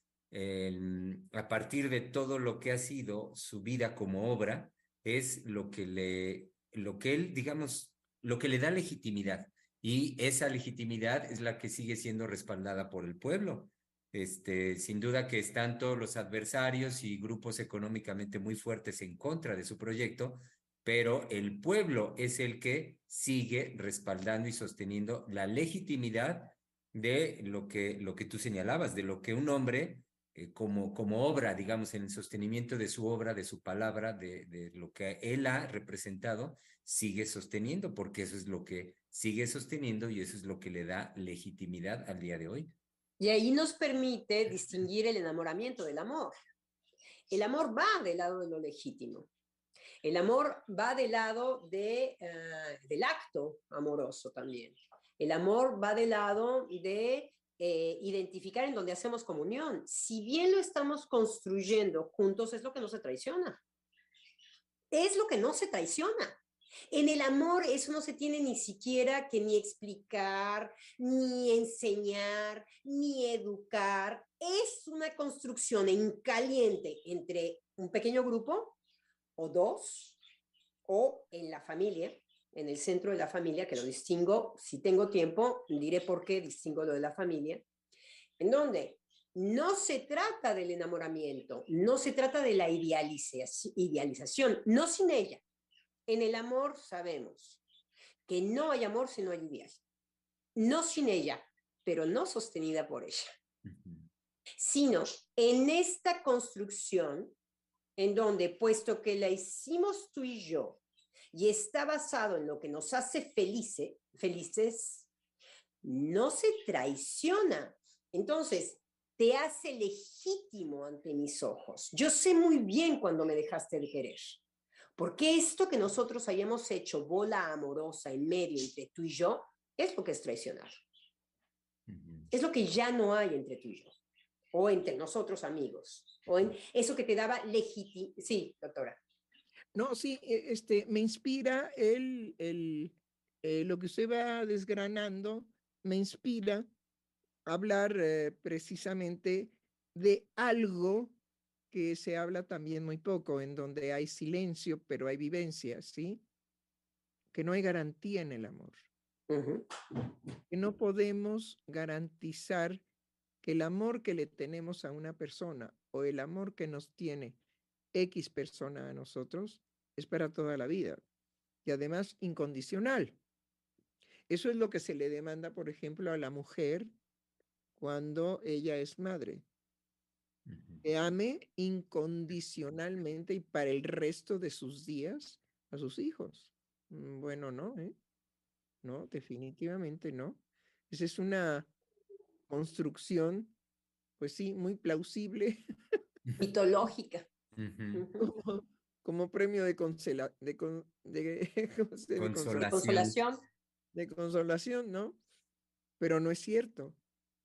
Speaker 2: a partir de todo lo que ha sido su vida como obra, es lo que le, lo que él, digamos, lo que le da legitimidad. Y esa legitimidad es la que sigue siendo respaldada por el pueblo. Este, sin duda que están todos los adversarios y grupos económicamente muy fuertes en contra de su proyecto, pero el pueblo es el que sigue respaldando y sosteniendo la legitimidad de lo que, lo que tú señalabas, de lo que un hombre eh, como, como obra, digamos, en el sostenimiento de su obra, de su palabra, de, de lo que él ha representado, sigue sosteniendo, porque eso es lo que sigue sosteniendo y eso es lo que le da legitimidad al día de hoy.
Speaker 3: Y ahí nos permite distinguir el enamoramiento del amor. El amor va del lado de lo legítimo. El amor va del lado de, uh, del acto amoroso también. El amor va del lado de eh, identificar en donde hacemos comunión. Si bien lo estamos construyendo juntos, es lo que no se traiciona. Es lo que no se traiciona. En el amor eso no se tiene ni siquiera que ni explicar, ni enseñar, ni educar. Es una construcción en caliente entre un pequeño grupo o dos, o en la familia, en el centro de la familia, que lo distingo, si tengo tiempo, diré por qué distingo lo de la familia, en donde no se trata del enamoramiento, no se trata de la idealización, no sin ella, en el amor sabemos que no hay amor si no hay ideal. No sin ella, pero no sostenida por ella. Sino en esta construcción en donde, puesto que la hicimos tú y yo, y está basado en lo que nos hace felices, no se traiciona. Entonces, te hace legítimo ante mis ojos. Yo sé muy bien cuando me dejaste de querer. Porque esto que nosotros hayamos hecho bola amorosa en medio entre tú y yo, es lo que es traicionar. Es lo que ya no hay entre tú y yo, o entre nosotros amigos, o en eso que te daba legitimidad. Sí, doctora.
Speaker 7: No, sí, e, este, me inspira el, el, eh, lo que usted va desgranando, me inspira hablar eh, precisamente de algo que se habla también muy poco, en donde hay silencio, pero hay vivencia, ¿sí? Que no hay garantía en el amor. Que no podemos garantizar que el amor que le tenemos a una persona o el amor que nos tiene X persona a nosotros es para toda la vida y además incondicional. Eso es lo que se le demanda, por ejemplo, a la mujer cuando ella es madre que ame incondicionalmente y para el resto de sus días a sus hijos. Mm, bueno, no, ¿eh? No, definitivamente no. Esa es una construcción, pues sí, muy plausible.
Speaker 3: Mitológica.
Speaker 7: como, premio de, consolación. De consolación, ¿no? Pero no es cierto.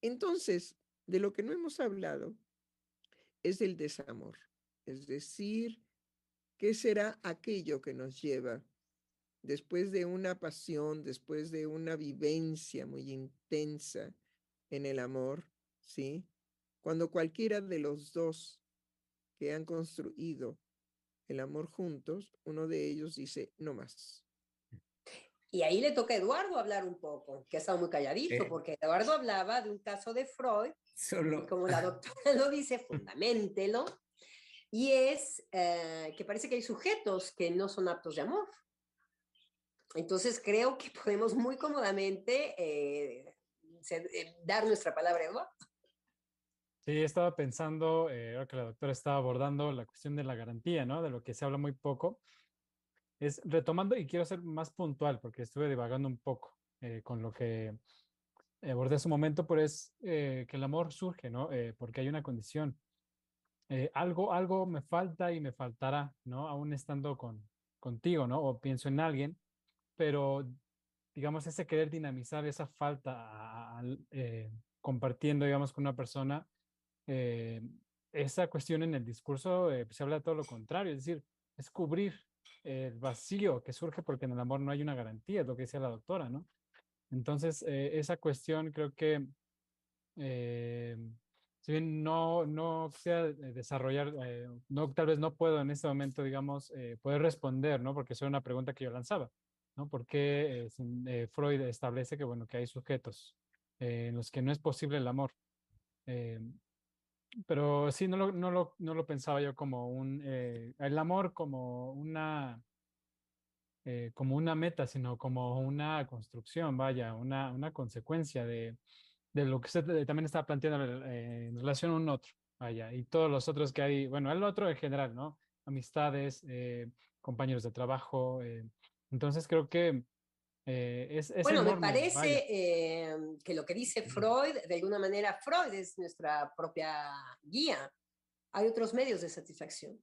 Speaker 7: Entonces, De lo que no hemos hablado es del desamor, es decir, ¿qué será aquello que nos lleva después de una pasión, después de una vivencia muy intensa en el amor, ¿sí? Cuando cualquiera de los dos que han construido el amor juntos, uno de ellos dice, no más.
Speaker 3: Y ahí le toca a Eduardo hablar un poco, que ha estado muy calladito,
Speaker 2: Eh.
Speaker 3: porque Eduardo hablaba de un caso de Freud,
Speaker 2: Solo,
Speaker 3: como la doctora lo dice, fundamentelo, y es eh, que parece que hay sujetos que no son aptos de amor. Entonces creo que podemos muy cómodamente eh, eh, dar nuestra palabra a Eduardo.
Speaker 4: Sí, estaba pensando, eh, ahora que la doctora estaba abordando la cuestión de la garantía, ¿no? De lo que se habla muy poco. Es retomando, y quiero ser más puntual, porque estuve divagando un poco eh, con lo que abordé hace un momento, pero es eh, que el amor surge, ¿no? Eh, porque hay una condición. Eh, algo, algo me falta y me faltará, ¿no? Aún estando con, contigo, ¿no? O pienso en alguien, pero digamos, ese querer dinamizar esa falta a- al, eh, compartiendo, digamos, con una persona, eh, esa cuestión en el discurso eh, se habla de todo lo contrario, es decir, es cubrir el vacío que surge porque en el amor no hay una garantía, es lo que decía la doctora, ¿no? Entonces, eh, esa cuestión creo que, eh, si bien no, no sea de- desarrollar, eh, no, tal vez no puedo en este momento, digamos, eh, poder responder, ¿no? Porque eso era una pregunta que yo lanzaba, ¿no? ¿Por qué eh, eh, Freud establece que, bueno, que hay sujetos en los que no es posible el amor? Pero sí, no lo, no lo, no lo pensaba yo como un, eh, el amor como una, eh, como una meta, sino como una construcción, vaya, una, una consecuencia de, de lo que usted eh, también estaba planteando eh, en relación a un otro, vaya, y todos los otros que hay, bueno, el otro en general, ¿no? Amistades, compañeros de trabajo. entonces creo que eh, es, es
Speaker 3: Bueno, me parece eh, que lo que dice Freud, de alguna manera, Freud es nuestra propia guía. Hay otros medios de satisfacción.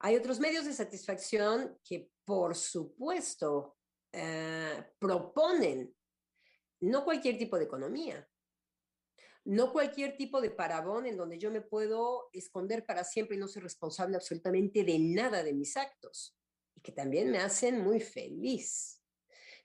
Speaker 3: Hay otros medios de satisfacción que, por supuesto, eh, proponen no cualquier tipo de economía, no cualquier tipo de parabón en donde yo me puedo esconder para siempre y no ser responsable absolutamente de nada de mis actos que también me hacen muy feliz.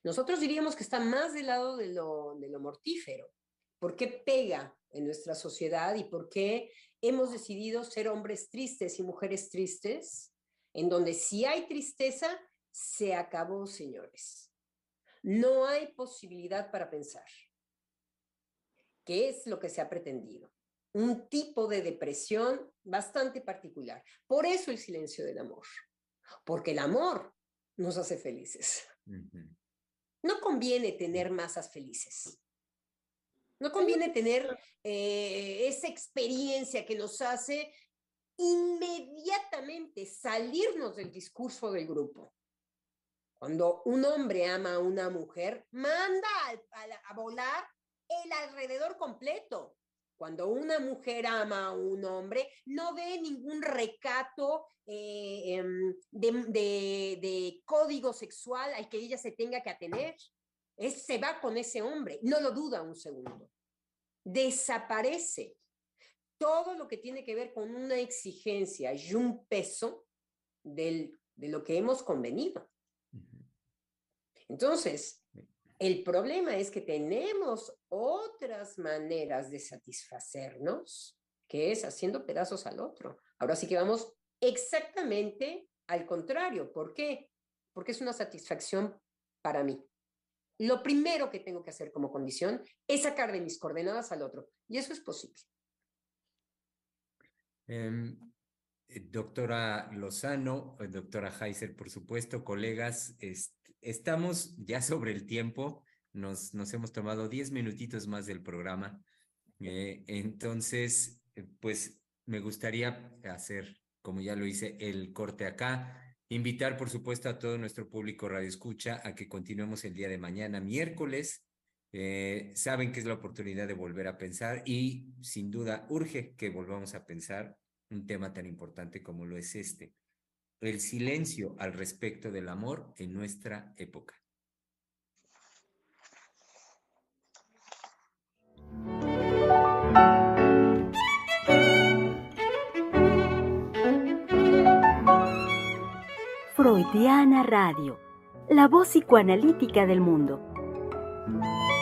Speaker 3: Nosotros diríamos que está más del lado de lo, de lo mortífero. ¿Por qué pega en nuestra sociedad y por qué hemos decidido ser hombres tristes y mujeres tristes? En donde si hay tristeza, se acabó, señores. No hay posibilidad para pensar. ¿Qué es lo que se ha pretendido? Un tipo de depresión bastante particular. Por eso el silencio del amor. Porque el amor nos hace felices. No conviene tener masas felices. No conviene tener eh, esa experiencia que nos hace inmediatamente salirnos del discurso del grupo. Cuando un hombre ama a una mujer, manda a, a volar el alrededor completo. Cuando una mujer ama a un hombre, no ve ningún recato eh, em, de, de- de código sexual al que ella se tenga que atener. Es, se va con ese hombre, no lo duda un segundo. Desaparece todo lo que tiene que ver con una exigencia y un peso del, de lo que hemos convenido. Entonces, el problema es que tenemos otras maneras de satisfacernos, que es haciendo pedazos al otro. Ahora sí que vamos exactamente al contrario. ¿Por qué? Porque es una satisfacción para mí. Lo primero que tengo que hacer como condición es sacar de mis coordenadas al otro. Y eso es posible.
Speaker 2: Em, eh, doctora Lozano, eh, doctora Heiser, por supuesto, colegas, est- estamos ya sobre el tiempo. Nos, hemos tomado 10 minutitos más del programa. Eh, entonces, eh, pues me gustaría hacer, como ya lo hice, el corte acá. Invitar, por supuesto, a todo nuestro público Radio Escucha a que continuemos el día de mañana, miércoles. Eh, saben que es la oportunidad de volver a pensar y sin duda urge que volvamos a pensar un tema tan importante como lo es este, el silencio al respecto del amor en nuestra época.
Speaker 1: Freudiana Radio, la voz psicoanalítica del mundo.